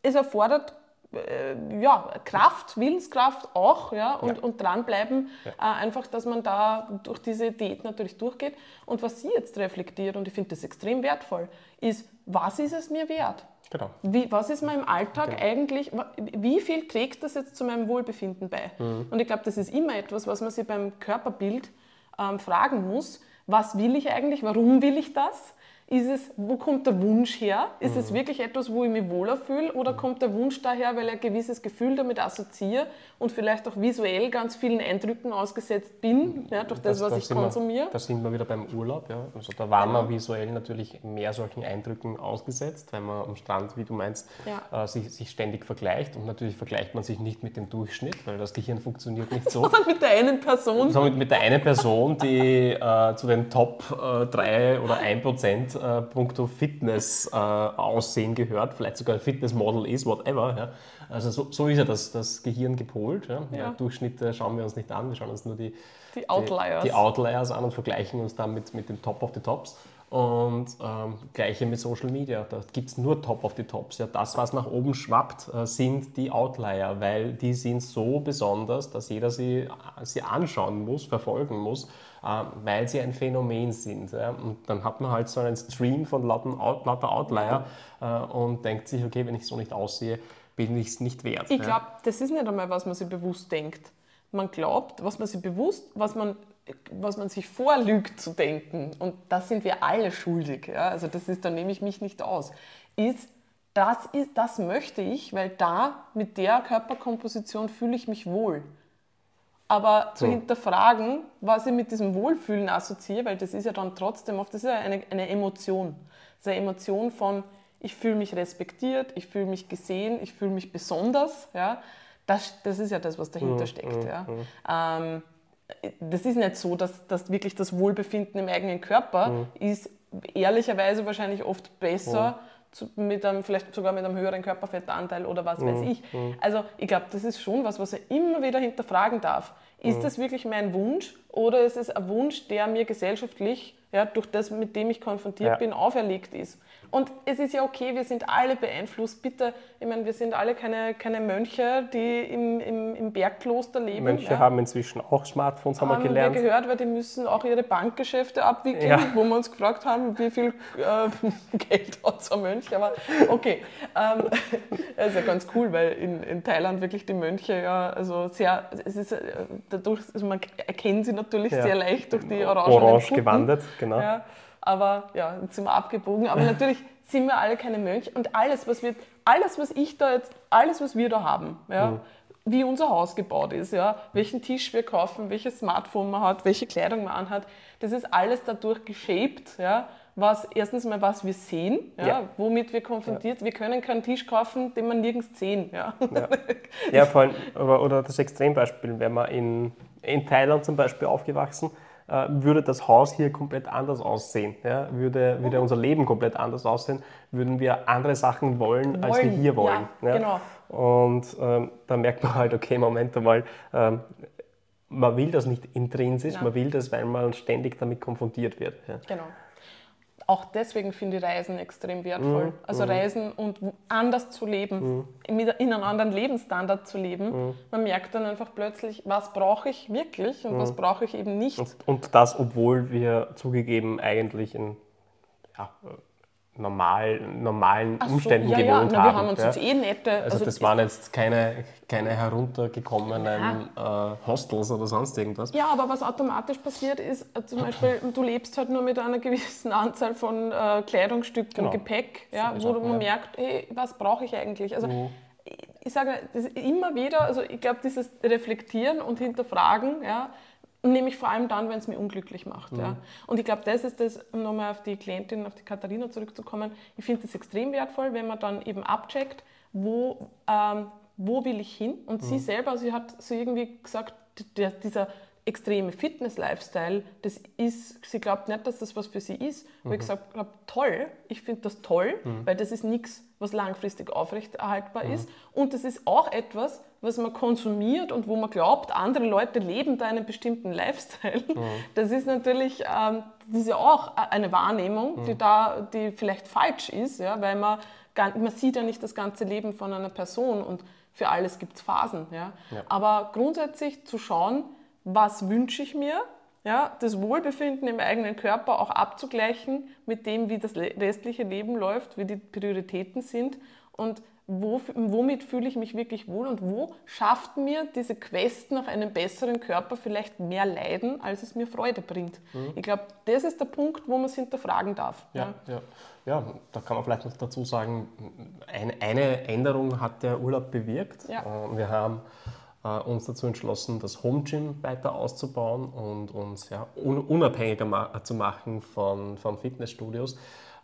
es erfordert äh, ja, Kraft, Willenskraft auch, ja, und, ja. und dranbleiben, ja. äh, einfach, dass man da durch diese Diät natürlich durchgeht. Und was sie jetzt reflektiert, und ich finde das extrem wertvoll, ist, was ist es mir wert? Genau. Wie, was ist meinem Alltag genau. eigentlich, wie viel trägt das jetzt zu meinem Wohlbefinden bei? Mhm. Und ich glaube, das ist immer etwas, was man sich beim Körperbild ähm, fragen muss. Was will ich eigentlich? Warum will ich das? Ist es, wo kommt der Wunsch her? Ist mhm. es wirklich etwas, wo ich mich wohler fühle? Oder mhm. kommt der Wunsch daher, weil ich ein gewisses Gefühl damit assoziiere und vielleicht auch visuell ganz vielen Eindrücken ausgesetzt bin, ja, durch das, das was das ich konsumiere? da sind wir wieder beim Urlaub. Ja. Also da war man visuell natürlich mehr solchen Eindrücken ausgesetzt, weil man am Strand, wie du meinst, ja. äh, sich, sich ständig vergleicht. Und natürlich vergleicht man sich nicht mit dem Durchschnitt, weil das Gehirn funktioniert nicht so. Sondern mit der einen Person. Sondern mit, mit der einen Person, die äh, zu den Top äh, 3 oder 1 Prozent äh, puncto Fitness äh, aussehen gehört, vielleicht sogar ein Fitnessmodel ist, whatever. Ja. Also so, so, ist ja das, das Gehirn gepolt. Ja. Ja. Durchschnitte schauen wir uns nicht an, wir schauen uns nur die, die Outliers, die, die Outliers an und vergleichen uns dann mit, mit dem Top of the Tops. Und ähm, gleiche mit Social Media, da gibt es nur Top of the Tops. Ja, das, was nach oben schwappt, äh, sind die Outlier, weil die sind so besonders, dass jeder sie, sie anschauen muss, verfolgen muss äh, weil sie ein Phänomen sind. Und dann hat man halt so einen Stream von lauter, lauter Outlier äh, und denkt sich, okay, wenn ich so nicht aussehe, bin ich es nicht wert. Ich glaube, das ist nicht einmal, was man sich bewusst denkt. Man glaubt, was man sich bewusst, was man was man sich vorlügt zu denken, und das sind wir alle schuldig, ja, also das ist, da nehme ich mich nicht aus, ist, das, ist, das möchte ich, weil da mit der Körperkomposition fühle ich mich wohl aber zu so. hinterfragen, was ich mit diesem Wohlfühlen assoziiere, weil das ist ja dann trotzdem oft, das ist ja eine, eine Emotion. Das ist eine Emotion von, ich fühle mich respektiert, ich fühle mich gesehen, ich fühle mich besonders. Ja? Das, das ist ja das, was dahinter mhm. steckt. Mhm. Ja? Ähm, das ist nicht so, dass, dass wirklich das Wohlbefinden im eigenen Körper mhm. ist ehrlicherweise wahrscheinlich oft besser zu, mit einem, vielleicht sogar mit einem höheren Körperfettanteil oder was weiß mhm. ich. Mhm. Also ich glaube, das ist schon was, was er immer wieder hinterfragen darf. Ist mhm. das wirklich mein Wunsch oder ist es ein Wunsch, der mir gesellschaftlich, ja, durch das, mit dem ich konfrontiert ja. bin, auferlegt ist? Und es ist ja okay, wir sind alle beeinflusst. Bitte, ich meine, wir sind alle keine, keine Mönche, die im, im, im Bergkloster leben. Mönche ja. haben inzwischen auch Smartphones, haben, haben wir gelernt. Wir gehört, weil die müssen auch ihre Bankgeschäfte abwickeln, ja. wo wir uns gefragt haben, wie viel äh, Geld hat so ein Mönch. Aber okay, ähm, das ist ja ganz cool, weil in, in Thailand wirklich die Mönche ja, also sehr, es ist äh, dadurch, also man erkennt sie natürlich ja. sehr leicht durch die orangen Orange gewandert, genau. Ja aber ja, jetzt sind wir abgebogen. Aber natürlich sind wir alle keine Mönche und alles, was wir, alles, was ich da jetzt, alles, was wir da haben, ja, mhm. wie unser Haus gebaut ist, ja, welchen Tisch wir kaufen, welches Smartphone man hat, welche Kleidung man anhat, das ist alles dadurch geshaped, ja, was erstens mal was wir sehen, ja, ja. womit wir konfrontiert. Ja. Wir können keinen Tisch kaufen, den man nirgends sehen. Ja, ja. ja vor allem, oder das Extrembeispiel, wenn man in, in Thailand zum Beispiel aufgewachsen äh, würde das Haus hier komplett anders aussehen. Ja? Würde, würde unser Leben komplett anders aussehen, würden wir andere Sachen wollen, wollen. als wir hier wollen. Ja, ja? Genau. Und ähm, da merkt man halt, okay, Moment einmal, ähm, man will das nicht intrinsisch, Nein. man will das, weil man ständig damit konfrontiert wird. Ja? Genau auch deswegen finde ich Reisen extrem wertvoll. Mhm. Also mhm. Reisen und anders zu leben, mhm. in einem anderen Lebensstandard zu leben. Mhm. Man merkt dann einfach plötzlich, was brauche ich wirklich und was mhm. brauche ich eben nicht. Und, und, das, obwohl wir zugegeben eigentlich in, ja, normal, normalen so, Umständen ja, ja, gewohnt na, wir haben. haben uns ja. jetzt eh nette. Also, das waren jetzt keine, keine heruntergekommenen äh, Hostels oder sonst irgendwas. Ja, aber was automatisch passiert ist, äh, zum Beispiel, du lebst halt nur mit einer gewissen Anzahl von äh, Kleidungsstücken, Genau. Gepäck, ja, wo auch, man ja. merkt, hey, was brauche ich eigentlich? Also Mhm. ich, sage immer wieder, also ich glaube, dieses Reflektieren und Hinterfragen, ja, nehme ich vor allem dann, wenn es mich unglücklich macht. Ja. Mhm. Und ich glaube, das ist das, um nochmal auf die Klientin, auf die Katharina zurückzukommen, ich finde das extrem wertvoll, wenn man dann eben abcheckt, wo, ähm, wo will ich hin? Und Mhm. sie selber, sie hat so irgendwie gesagt, der, dieser extreme Fitness-Lifestyle, das ist, sie glaubt nicht, dass das was für sie ist. Wo ich gesagt habe, toll, ich finde das toll, weil das ist nichts, was langfristig aufrechterhaltbar ist. Und das ist auch etwas, was man konsumiert und wo man glaubt, andere Leute leben da einen bestimmten Lifestyle. Das ist natürlich, ähm, das ist ja auch eine Wahrnehmung, die da, die vielleicht falsch ist, ja, weil man, man sieht ja nicht das ganze Leben von einer Person und für alles gibt es Phasen. Ja. Ja. Aber grundsätzlich zu schauen, was wünsche ich mir, ja, das Wohlbefinden im eigenen Körper auch abzugleichen mit dem, wie das restliche Leben läuft, wie die Prioritäten sind und wo, womit fühle ich mich wirklich wohl und wo schafft mir diese Quest nach einem besseren Körper vielleicht mehr Leiden, als es mir Freude bringt. Ich glaube, das ist der Punkt, wo man es hinterfragen darf. Ja, ja. ja, da kann man vielleicht noch dazu sagen, eine, eine Änderung hat der Urlaub bewirkt. Ja. Äh, Wir haben äh, uns dazu entschlossen, das Home Gym weiter auszubauen und uns ja, un unabhängiger ma zu machen von, von Fitnessstudios.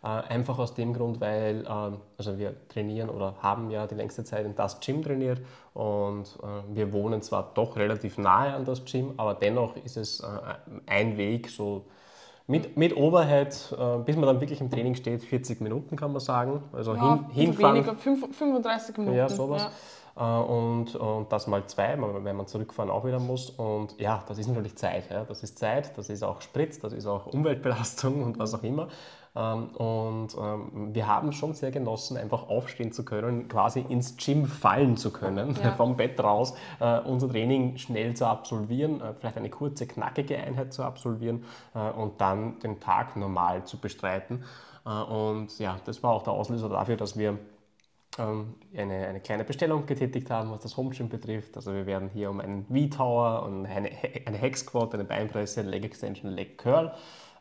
Äh, Einfach aus dem Grund, weil ähm, also wir trainieren oder haben ja die längste Zeit in das Gym trainiert und äh, wir wohnen zwar doch relativ nahe an das Gym, aber dennoch ist es äh, ein Weg, so mit, mit Overhead, bis man dann wirklich im Training steht, 40 Minuten kann man sagen. Also Ja, hin, bisschen hinfahren. weniger, fünf- 35 Minuten. Ja, sowas. Ja. Und, und das mal zwei, wenn man zurückfahren auch wieder muss. Und ja, das ist natürlich Zeit. Ja. Das ist Zeit, das ist auch Sprit, das ist auch Umweltbelastung und was auch immer. Ähm, Und ähm, wir haben schon sehr genossen, einfach aufstehen zu können, quasi ins Gym fallen zu können, Ja. vom Bett raus, äh, unser Training schnell zu absolvieren, äh, vielleicht eine kurze, knackige Einheit zu absolvieren äh, und dann den Tag normal zu bestreiten. Und ja, das war auch der Auslöser dafür, dass wir ähm, eine, eine kleine Bestellung getätigt haben, was das Home Gym betrifft. Also wir werden hier um einen V-Tower und eine, eine Hex Squat, eine Beinpresse, Leg Extension, Leg Curl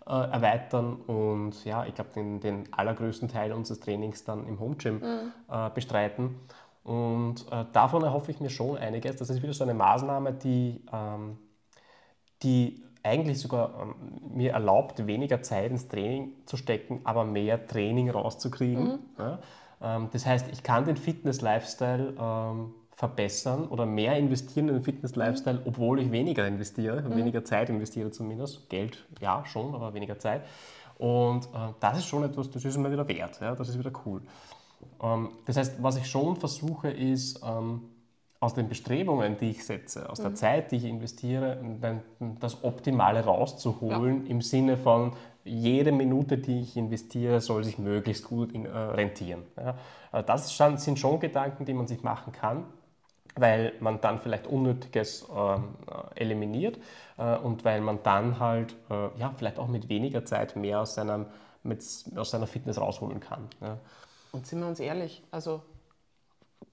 äh, erweitern und ja, ich glaube, den, den allergrößten Teil unseres Trainings dann im Home Gym äh, bestreiten. Und äh, davon erhoffe ich mir schon einiges. Das ist wieder so eine Maßnahme, die, ähm, die eigentlich sogar ähm, mir erlaubt, weniger Zeit ins Training zu stecken, aber mehr Training rauszukriegen. Ja? Ähm, das heißt, ich kann den Fitness-Lifestyle ähm, verbessern oder mehr investieren in den Fitness-Lifestyle, obwohl ich weniger investiere, weniger Zeit investiere zumindest. Geld ja schon, aber weniger Zeit. Und äh, das ist schon etwas, das ist mir wieder wert. Ja? Das ist wieder cool. Ähm, das heißt, was ich schon versuche, ist ähm, aus den Bestrebungen, die ich setze, aus der Zeit, die ich investiere, das Optimale rauszuholen im Sinne von, jede Minute, die ich investiere, soll sich möglichst gut in, äh, rentieren. Ja? Äh, Das sind schon Gedanken, die man sich machen kann weil man dann vielleicht Unnötiges ähm, äh, eliminiert äh, und weil man dann halt äh, ja, vielleicht auch mit weniger Zeit mehr aus, seinem, mit, aus seiner Fitness rausholen kann. Ja. Und sind wir uns ehrlich, also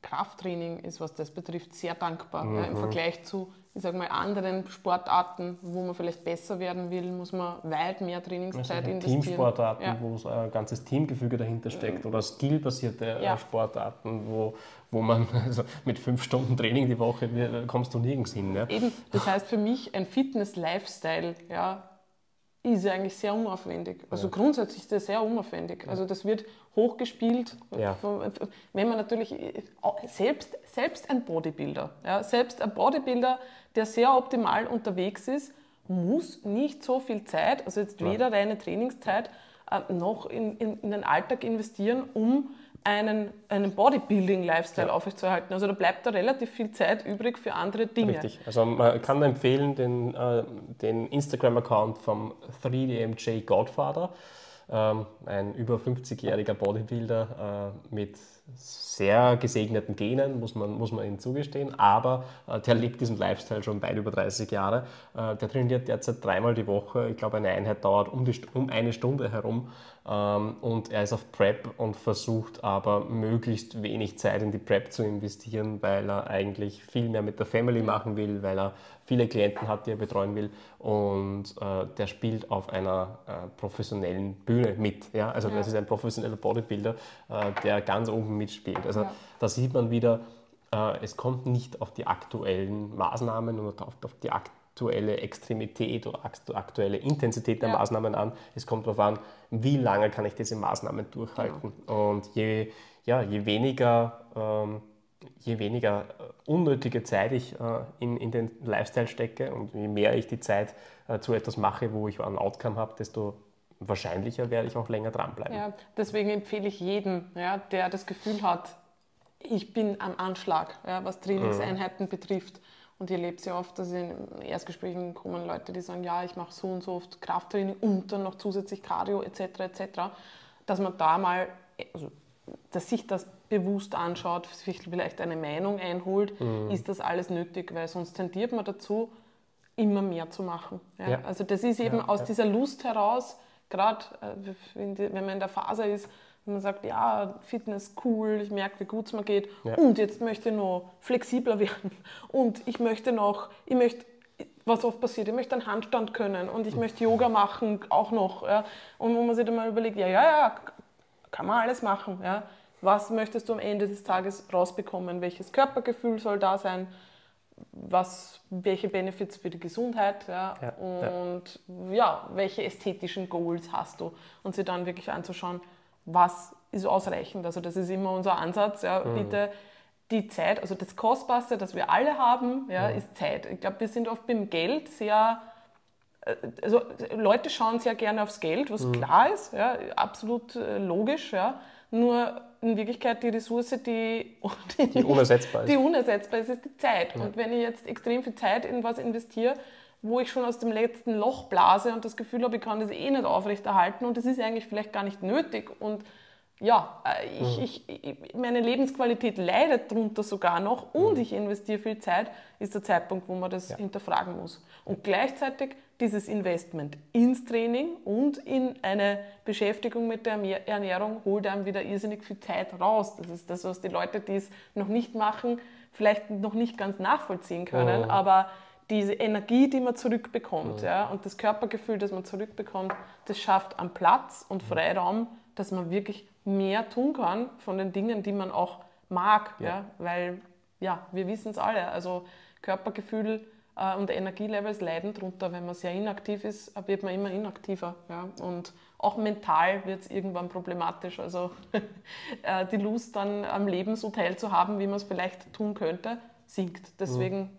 Krafttraining ist, was das betrifft, sehr dankbar. Ja, Im Vergleich zu, ich sag mal, anderen Sportarten, wo man vielleicht besser werden will, muss man weit mehr Trainingszeit Also investieren. Teamsportarten, Ja. wo ein ganzes Teamgefüge dahinter steckt oder skillbasierte äh, Ja. Sportarten, wo, wo man also mit fünf Stunden Training die Woche äh, kommst du nirgends hin. Ja. Eben, das heißt für mich, ein Fitness-Lifestyle ja, ist ja eigentlich sehr unaufwendig. Also grundsätzlich ist das sehr unaufwendig. Also das wird hochgespielt. Ja. Von- Wenn man natürlich äh, selbst, selbst ein Bodybuilder, ja, selbst ein Bodybuilder, der sehr optimal unterwegs ist, muss nicht so viel Zeit, also jetzt weder reine Trainingszeit, äh, noch in, in, in den Alltag investieren, um einen, einen Bodybuilding-Lifestyle Ja. aufrechtzuerhalten. Also da bleibt da relativ viel Zeit übrig für andere Dinge. Richtig. Also man kann empfehlen den, äh, den Instagram-Account vom 3DMJ Godfather. ähm, ein über 50-jähriger Bodybuilder äh, mit sehr gesegneten Genen, muss man, muss man ihm zugestehen, aber äh, der lebt diesen Lifestyle schon weit über 30 Jahre. Äh, der trainiert derzeit dreimal die Woche. Ich glaube, eine Einheit dauert um, die, um eine Stunde herum ähm, und er ist auf Prep und versucht aber möglichst wenig Zeit in die Prep zu investieren, weil er eigentlich viel mehr mit der Family machen will, weil er viele Klienten hat, die er betreuen will und äh, der spielt auf einer äh, professionellen Bühne mit. Ja? Also ja. das ist ein professioneller Bodybuilder, äh, der ganz oben mitspielt. Also ja. da sieht man wieder, äh, es kommt nicht auf die aktuellen Maßnahmen auf, auf die aktuelle Extremität oder aktuelle Intensität der ja. Maßnahmen an. Es kommt darauf an, wie lange kann ich diese Maßnahmen durchhalten. Genau. Und je, ja, je weniger ähm, je weniger äh, unnötige Zeit ich äh, in, in den Lifestyle stecke und je mehr ich die Zeit äh, zu etwas mache, wo ich ein Outcome habe, desto wahrscheinlicher werde ich auch länger dranbleiben. Ja, deswegen empfehle ich jedem, ja, der das Gefühl hat, ich bin am Anschlag, ja, was Trainingseinheiten mhm. betrifft. Und ihr lebt sehr oft, dass in Erstgesprächen kommen Leute, die sagen, ja, ich mache so und so oft Krafttraining und dann noch zusätzlich Cardio etc. etc. Dass man da mal, also, dass sich das bewusst anschaut, sich vielleicht eine Meinung einholt, mhm. ist das alles nötig, weil sonst tendiert man dazu, immer mehr zu machen. Ja? Ja. Also das ist eben ja, aus dieser Lust heraus, gerade äh, wenn man in der Phase ist, wenn man sagt, ja, Fitness cool, ich merke, wie gut es mir geht und jetzt möchte ich noch flexibler werden und ich möchte noch, ich möchte was oft passiert, ich möchte einen Handstand können und ich möchte Yoga machen auch noch. Und wo man sich dann mal überlegt, ja, ja, ja, kann man alles machen. Ja was möchtest du am Ende des Tages rausbekommen, welches Körpergefühl soll da sein, was, welche Benefits für die Gesundheit ja, ja und ja. ja. welche ästhetischen Goals hast du und sie dann wirklich anzuschauen, was ist ausreichend. Also das ist immer unser Ansatz, ja, mhm. bitte die Zeit, also das Kostbarste, das wir alle haben, ja, mhm. ist Zeit. Ich glaube, wir sind oft beim Geld sehr äh, also Leute schauen sehr gerne aufs Geld, was mhm. klar ist, ja, absolut äh, logisch, ja. Nur in Wirklichkeit die Ressource, die, die, die unersetzbar ist. Die unersetzbar ist, ist die Zeit. Ja. Und wenn ich jetzt extrem viel Zeit in was investiere, wo ich schon aus dem letzten Loch blase und das Gefühl habe, ich kann das eh nicht aufrechterhalten und das ist eigentlich vielleicht gar nicht nötig und ja, äh, ich, mhm. ich, ich, meine Lebensqualität leidet darunter sogar noch und mhm. ich investiere viel Zeit, ist der Zeitpunkt, wo man das ja. hinterfragen muss. Und gleichzeitig dieses Investment ins Training und in eine Beschäftigung mit der Ernährung holt einem wieder irrsinnig viel Zeit raus. Das ist das, was die Leute, die es noch nicht machen, vielleicht noch nicht ganz nachvollziehen können, mhm. aber diese Energie, die man zurückbekommt mhm. ja, und das Körpergefühl, das man zurückbekommt, das schafft am Platz und mhm. Freiraum, dass man wirklich mehr tun kann von den Dingen, die man auch mag. Ja. ja weil, ja, wir wissen es alle, also Körpergefühl äh, und Energielevels leiden darunter. Wenn man sehr inaktiv ist, wird man immer inaktiver. Ja? Und auch mental wird es irgendwann problematisch. Also äh, die Lust dann am Leben so teilzuhaben, wie man es vielleicht tun könnte, sinkt. Deswegen mhm.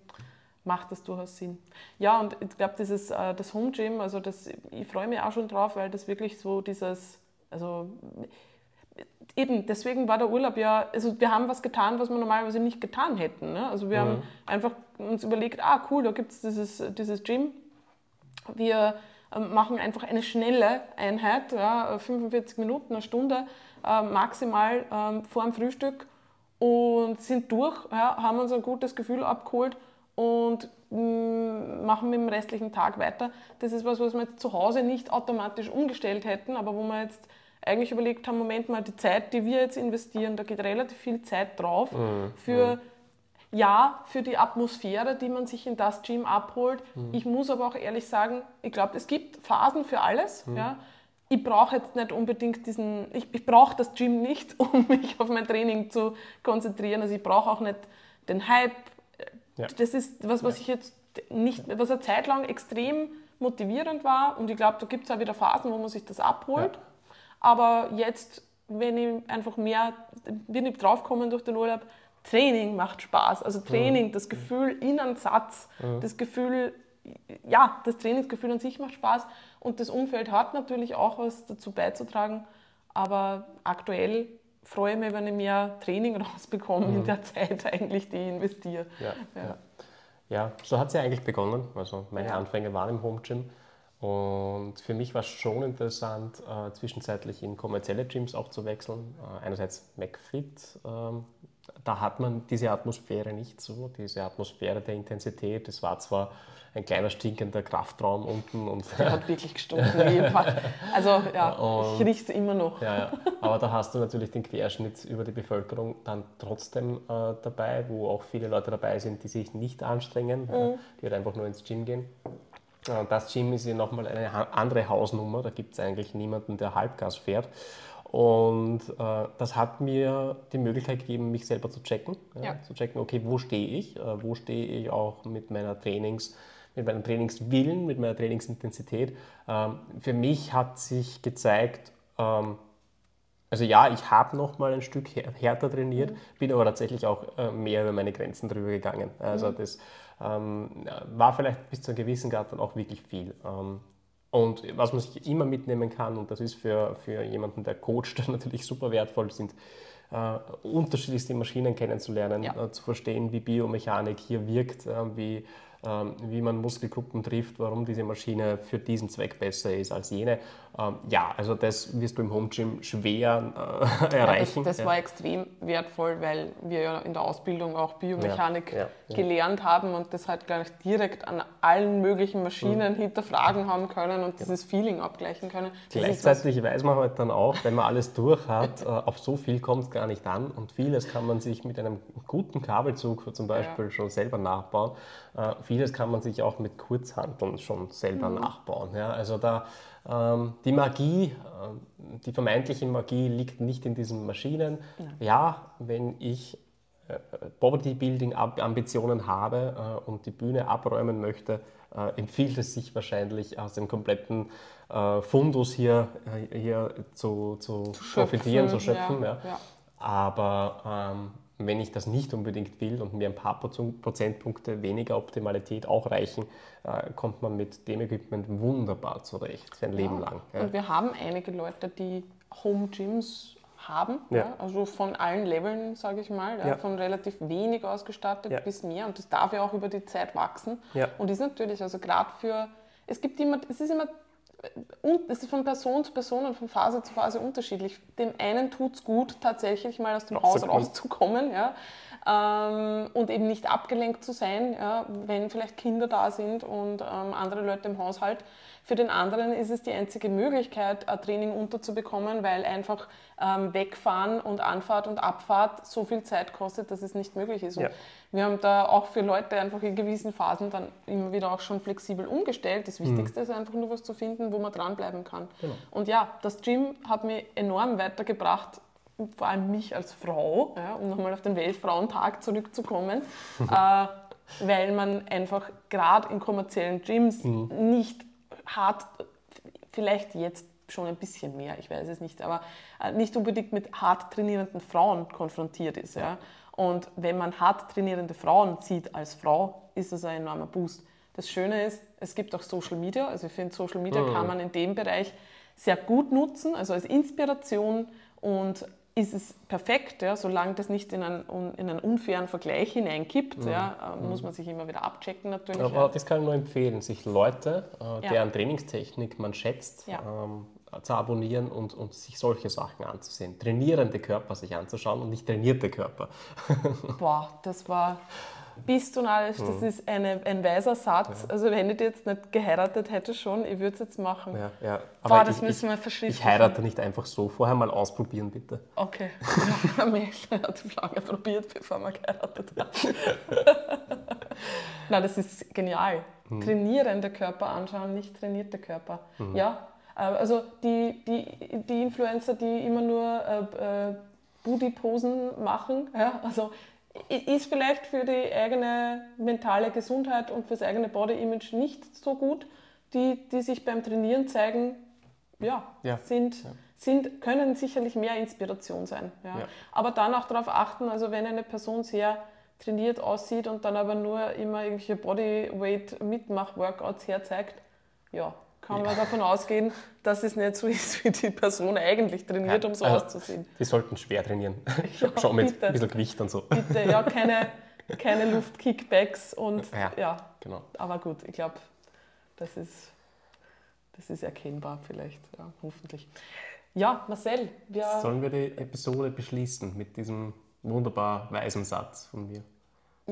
macht das durchaus Sinn. Ja, und ich glaube, dieses äh, das Home Gym, also das, ich freue mich auch schon drauf, weil das wirklich so dieses, also eben, deswegen war der Urlaub ja, also wir haben was getan, was wir normalerweise nicht getan hätten. Ne? Also wir mhm. haben einfach uns überlegt, ah cool, da gibt es dieses, dieses Gym. Wir ähm, machen einfach eine schnelle Einheit, ja, 45 Minuten, eine Stunde äh, maximal ähm, vor dem Frühstück und sind durch, ja, haben uns ein gutes Gefühl abgeholt und mh, mm, machen mit dem restlichen Tag weiter. Das ist was, was wir jetzt zu Hause nicht automatisch umgestellt hätten, aber wo wir jetzt eigentlich überlegt haben, Moment mal, die Zeit, die wir jetzt investieren, da geht relativ viel Zeit drauf mhm. für, mhm. ja, für die Atmosphäre, die man sich in das Gym abholt. Mhm. Ich muss aber auch ehrlich sagen, ich glaube, es gibt Phasen für alles. Mhm. Ja. Ich brauche jetzt nicht unbedingt diesen, ich, ich brauche das Gym nicht, um mich auf mein Training zu konzentrieren. Also ich brauche auch nicht den Hype. Ja. Das ist was, was ja. ich jetzt nicht, was eine Zeit lang extrem motivierend war. Und ich glaube, da gibt es auch wieder Phasen, wo man sich das abholt. Aber jetzt, wenn ich einfach mehr, bin ich draufgekommen durch den Urlaub, Training macht Spaß. Also Training, mhm. das Gefühl in einem Satz, mhm. das Gefühl, ja, das Trainingsgefühl an sich macht Spaß und das Umfeld hat natürlich auch was dazu beizutragen. Aber aktuell freue ich mich, wenn ich mehr Training rausbekomme mhm. in der Zeit eigentlich, die ich investiere. Ja, ja. ja. ja so hat es ja eigentlich begonnen. Also meine. Anfänge waren im Home Gym Und für mich war es schon interessant, äh, zwischenzeitlich in kommerzielle Gyms auch zu wechseln. Äh, einerseits McFit, ähm, da hat man diese Atmosphäre nicht so, diese Atmosphäre der Intensität. Es war zwar ein kleiner stinkender Kraftraum unten. Und Der hat wirklich gestunken. also ja, und, ich rieche es immer noch. Ja, ja, Aber da hast du natürlich den Querschnitt über die Bevölkerung dann trotzdem äh, dabei, wo auch viele Leute dabei sind, die sich nicht anstrengen, mhm. die halt einfach nur ins Gym gehen. Äh, das Gym ist ja nochmal eine andere Hausnummer, da gibt es eigentlich niemanden, der Halbgas fährt. Und äh, das hat mir die Möglichkeit gegeben, mich selber zu checken. Ja, ja. Zu checken, okay, wo stehe ich? Äh, wo stehe ich auch mit meiner Trainings, mit meinem Trainingswillen, mit meiner Trainingsintensität? Ähm, für mich hat sich gezeigt, ähm, also ja, ich habe noch mal ein Stück härter trainiert, mhm. bin aber tatsächlich auch äh, mehr über meine Grenzen drüber gegangen. Also mhm. das war vielleicht bis zu einem gewissen Grad dann auch wirklich viel. Ähm, und was man sich immer mitnehmen kann, und das ist für, für jemanden, der coacht, natürlich super wertvoll, sind äh, unterschiedlichste Maschinen kennenzulernen, ja. äh, zu verstehen, wie Biomechanik hier wirkt, äh, wie ähm, wie man Muskelgruppen trifft, warum diese Maschine für diesen Zweck besser ist als jene. Ähm, ja, also das wirst du im Home Gym schwer äh, erreichen. Ja, das, das ja. war extrem wertvoll, weil wir ja in der Ausbildung auch Biomechanik ja, gelernt haben und das halt gleich direkt an allen möglichen Maschinen mhm. hinterfragen haben können und dieses Feeling abgleichen können. Das Gleichzeitig weiß man halt dann auch, wenn man alles durch hat, äh, auf so viel kommt es gar nicht an und vieles kann man sich mit einem guten Kabelzug zum Beispiel schon selber nachbauen. Äh, vieles kann man sich auch mit Kurzhanteln schon selber mhm. nachbauen. Ja? Also da ähm, die Magie, äh, die vermeintliche Magie liegt nicht in diesen Maschinen. Ja, ja wenn ich äh, Bodybuilding-Ambitionen habe äh, und die Bühne abräumen möchte, äh, empfiehlt es sich wahrscheinlich aus dem kompletten äh, Fundus hier, hier zu, zu, zu profitieren, zu schöpfen. Ja, ja. Aber ähm, wenn ich das nicht unbedingt will und mir ein paar Prozentpunkte weniger Optimalität auch reichen, äh, kommt man mit dem Equipment wunderbar zurecht, sein Leben ja. lang. Ja. Und wir haben einige Leute, die Home Gyms haben, ja. also von allen Leveln, sage ich mal, von relativ wenig ausgestattet bis mehr und das darf ja auch über die Zeit wachsen und ist natürlich, also gerade für, es gibt immer, es ist immer und es ist von Person zu Person und von Phase zu Phase unterschiedlich. Dem einen tut es gut, tatsächlich mal aus dem Haus rauszukommen ja, ähm, und eben nicht abgelenkt zu sein, ja, wenn vielleicht Kinder da sind und ähm, andere Leute im Haushalt. Für den anderen ist es die einzige Möglichkeit, ein Training unterzubekommen, weil einfach ähm, Wegfahren und Anfahrt und Abfahrt so viel Zeit kostet, dass es nicht möglich ist. Ja. Wir haben da auch für Leute einfach in gewissen Phasen dann immer wieder auch schon flexibel umgestellt. Das Wichtigste mhm. ist einfach nur was zu finden, wo man dranbleiben kann. Genau. Und ja, das Gym hat mich enorm weitergebracht, vor allem mich als Frau, ja, um nochmal auf den Weltfrauentag zurückzukommen. äh, weil man einfach gerade in kommerziellen Gyms mhm. nicht hart, vielleicht jetzt schon ein bisschen mehr, ich weiß es nicht, aber äh, nicht unbedingt mit hart trainierenden Frauen konfrontiert ist. Ja. Und wenn man hart trainierende Frauen sieht als Frau, ist das ein enormer Boost. Das Schöne ist, es gibt auch Social Media. Also ich finde, Social Media mhm. kann man in dem Bereich sehr gut nutzen, also als Inspiration und ist es perfekt, ja, solange das nicht in einen, in einen unfairen Vergleich hineinkippt, mhm. ja, äh, muss man sich immer wieder abchecken natürlich. Aber ja. das kann ich nur empfehlen, sich Leute, äh, deren. Trainingstechnik man schätzt, ähm, zu abonnieren und, und sich solche Sachen anzusehen. Trainierende Körper sich anzuschauen und nicht trainierte Körper. Boah, das war bist du narrisch, das mhm. ist eine, ein weiser Satz. Ja. Also wenn ich jetzt nicht geheiratet hätte schon, ich würde es jetzt machen. Ja, ja. Aber Boah, das ich, müssen wir verschriftlichen. Ich heirate nicht einfach so. Vorher mal ausprobieren, bitte. Okay. Ja, Mädchen hat lange probiert, bevor man geheiratet hat. Nein, das ist genial. Mhm. Trainierende Körper anschauen, nicht trainierte Körper. Mhm. Ja, äh, also die, die, die Influencer, die immer nur äh, äh, Booty-Posen machen, ja, also ist vielleicht für die eigene mentale Gesundheit und fürs eigene Body-Image nicht so gut. Die, die sich beim Trainieren zeigen, ja, ja. Sind, ja. Sind, können sicherlich mehr Inspiration sein. Ja. ja. Aber dann auch darauf achten, also wenn eine Person sehr trainiert aussieht und dann aber nur immer irgendwelche Bodyweight-Mitmach-Workouts herzeigt, ja, kann man davon ausgehen, dass es nicht so ist, wie die Person eigentlich trainiert, ja, um so also auszusehen. Die sollten schwer trainieren. Ja, Schon mit bitte. ein bisschen Gewicht und so. Bitte, ja, keine, keine Luftkickbacks und ja, ja. Genau. Aber gut, ich glaube, das ist das ist erkennbar vielleicht, ja, hoffentlich. Ja, Marcel, wir... Sollen wir die Episode beschließen mit diesem wunderbar weisen Satz von mir?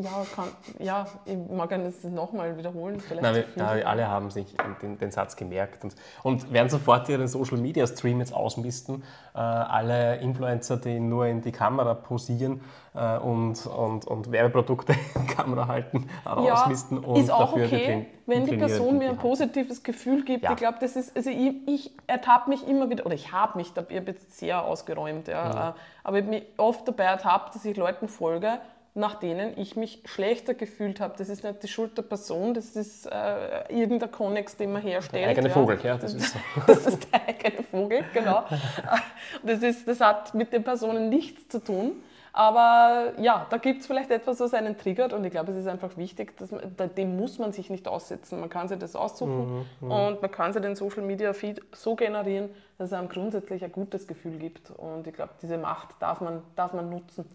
Ja, kann, ja, ich mag das nochmal wiederholen. Nein, wir, ja, alle haben sich den, den Satz gemerkt und, und werden sofort ihren Social Media Stream jetzt ausmisten. Äh, alle Influencer, die nur in die Kamera posieren äh, und, und, und Werbeprodukte in die Kamera halten, äh, ja, ausmisten und ist auch dafür okay, train- wenn die Person mir ein die positives Gefühl gibt. Ja. Ich glaube, das ist, also ich, ich ertappe mich immer wieder, oder ich habe mich, da- ich habe jetzt sehr ausgeräumt, ja, äh, aber ich habe mich oft dabei ertappt, dass ich Leuten folge, nach denen ich mich schlechter gefühlt habe. Das ist nicht die Schuld der Person, das ist äh, irgendein Konnex, den man herstellt. Der eigene ja. Vogel, ja, das ist so. Das ist der eigene Vogel, genau. Das, ist, das hat mit den Personen nichts zu tun. Aber ja, da gibt es vielleicht etwas, was einen triggert und ich glaube, es ist einfach wichtig, dass man, dem muss man sich nicht aussetzen. Man kann sich das aussuchen und man kann sich den Social Media Feed so generieren, dass es einem grundsätzlich ein gutes Gefühl gibt. Und ich glaube, diese Macht darf man, darf man nutzen.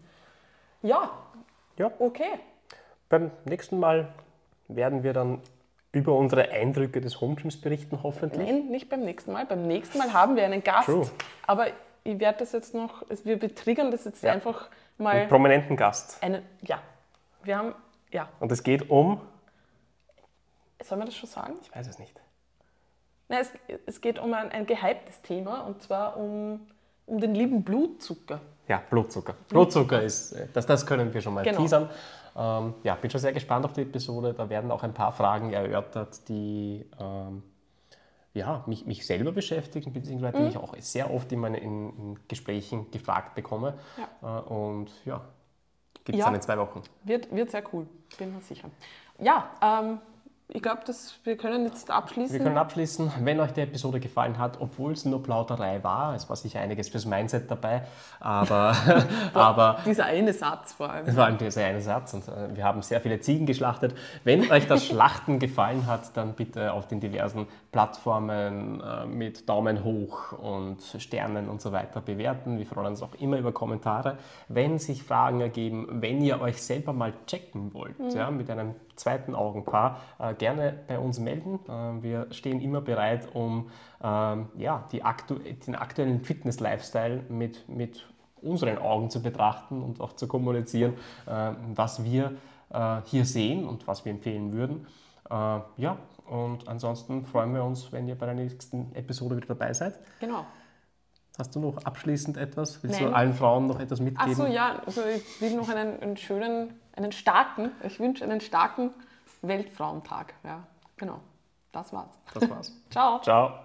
Ja, Ja. okay. Beim nächsten Mal werden wir dann über unsere Eindrücke des Home Gyms berichten, hoffentlich. Nein, nicht beim nächsten Mal. Beim nächsten Mal haben wir einen Gast. True. Aber ich werde das jetzt noch, wir betriggern das jetzt einfach mal. Einen prominenten Gast. Eine, ja, wir haben, ja, Und es geht um, soll man das schon sagen? ich weiß es nicht. Nein, es, es geht um ein, ein gehyptes Thema und zwar um, um den lieben Blutzucker. Ja, Blutzucker. Blutzucker ist, äh, das, das können wir schon mal Genau. teasern. Ähm, ja, bin schon sehr gespannt auf die Episode. Da werden auch ein paar Fragen erörtert, die ähm, ja, mich, mich selber beschäftigen, beziehungsweise Mhm. die ich auch sehr oft in meinen in, in Gesprächen gefragt bekomme. Äh, und ja, gibt es Ja. dann in zwei Wochen. Wird, wird sehr cool, bin mir sicher. Ja, ähm, ich glaube, wir können jetzt abschließen. Wir können abschließen, wenn euch die Episode gefallen hat, obwohl es nur Plauderei war, es war sicher einiges fürs Mindset dabei, aber, aber Dieser eine Satz vor allem. War allem dieser eine Satz und äh, wir haben sehr viele Ziegen geschlachtet. Wenn euch das Schlachten gefallen hat, dann bitte auf den diversen Plattformen äh, mit Daumen hoch und Sternen und so weiter bewerten. Wir freuen uns auch immer über Kommentare. Wenn sich Fragen ergeben, wenn ihr euch selber mal checken wollt, ja, mit einem zweiten Augenpaar, äh, gerne bei uns melden. Äh, wir stehen immer bereit, um ähm, ja, die aktu den aktuellen Fitness-Lifestyle mit, mit unseren Augen zu betrachten und auch zu kommunizieren, äh, was wir äh, hier sehen und was wir empfehlen würden. Äh, ja, und ansonsten freuen wir uns, wenn ihr bei der nächsten Episode wieder dabei seid. Genau. Hast du noch abschließend etwas? Willst Nein. du allen Frauen noch etwas mitgeben? Achso, ja, also ich will noch einen, einen schönen, einen starken, ich wünsche einen starken Weltfrauentag. Ja, genau. Das war's. Das war's. Ciao. Ciao.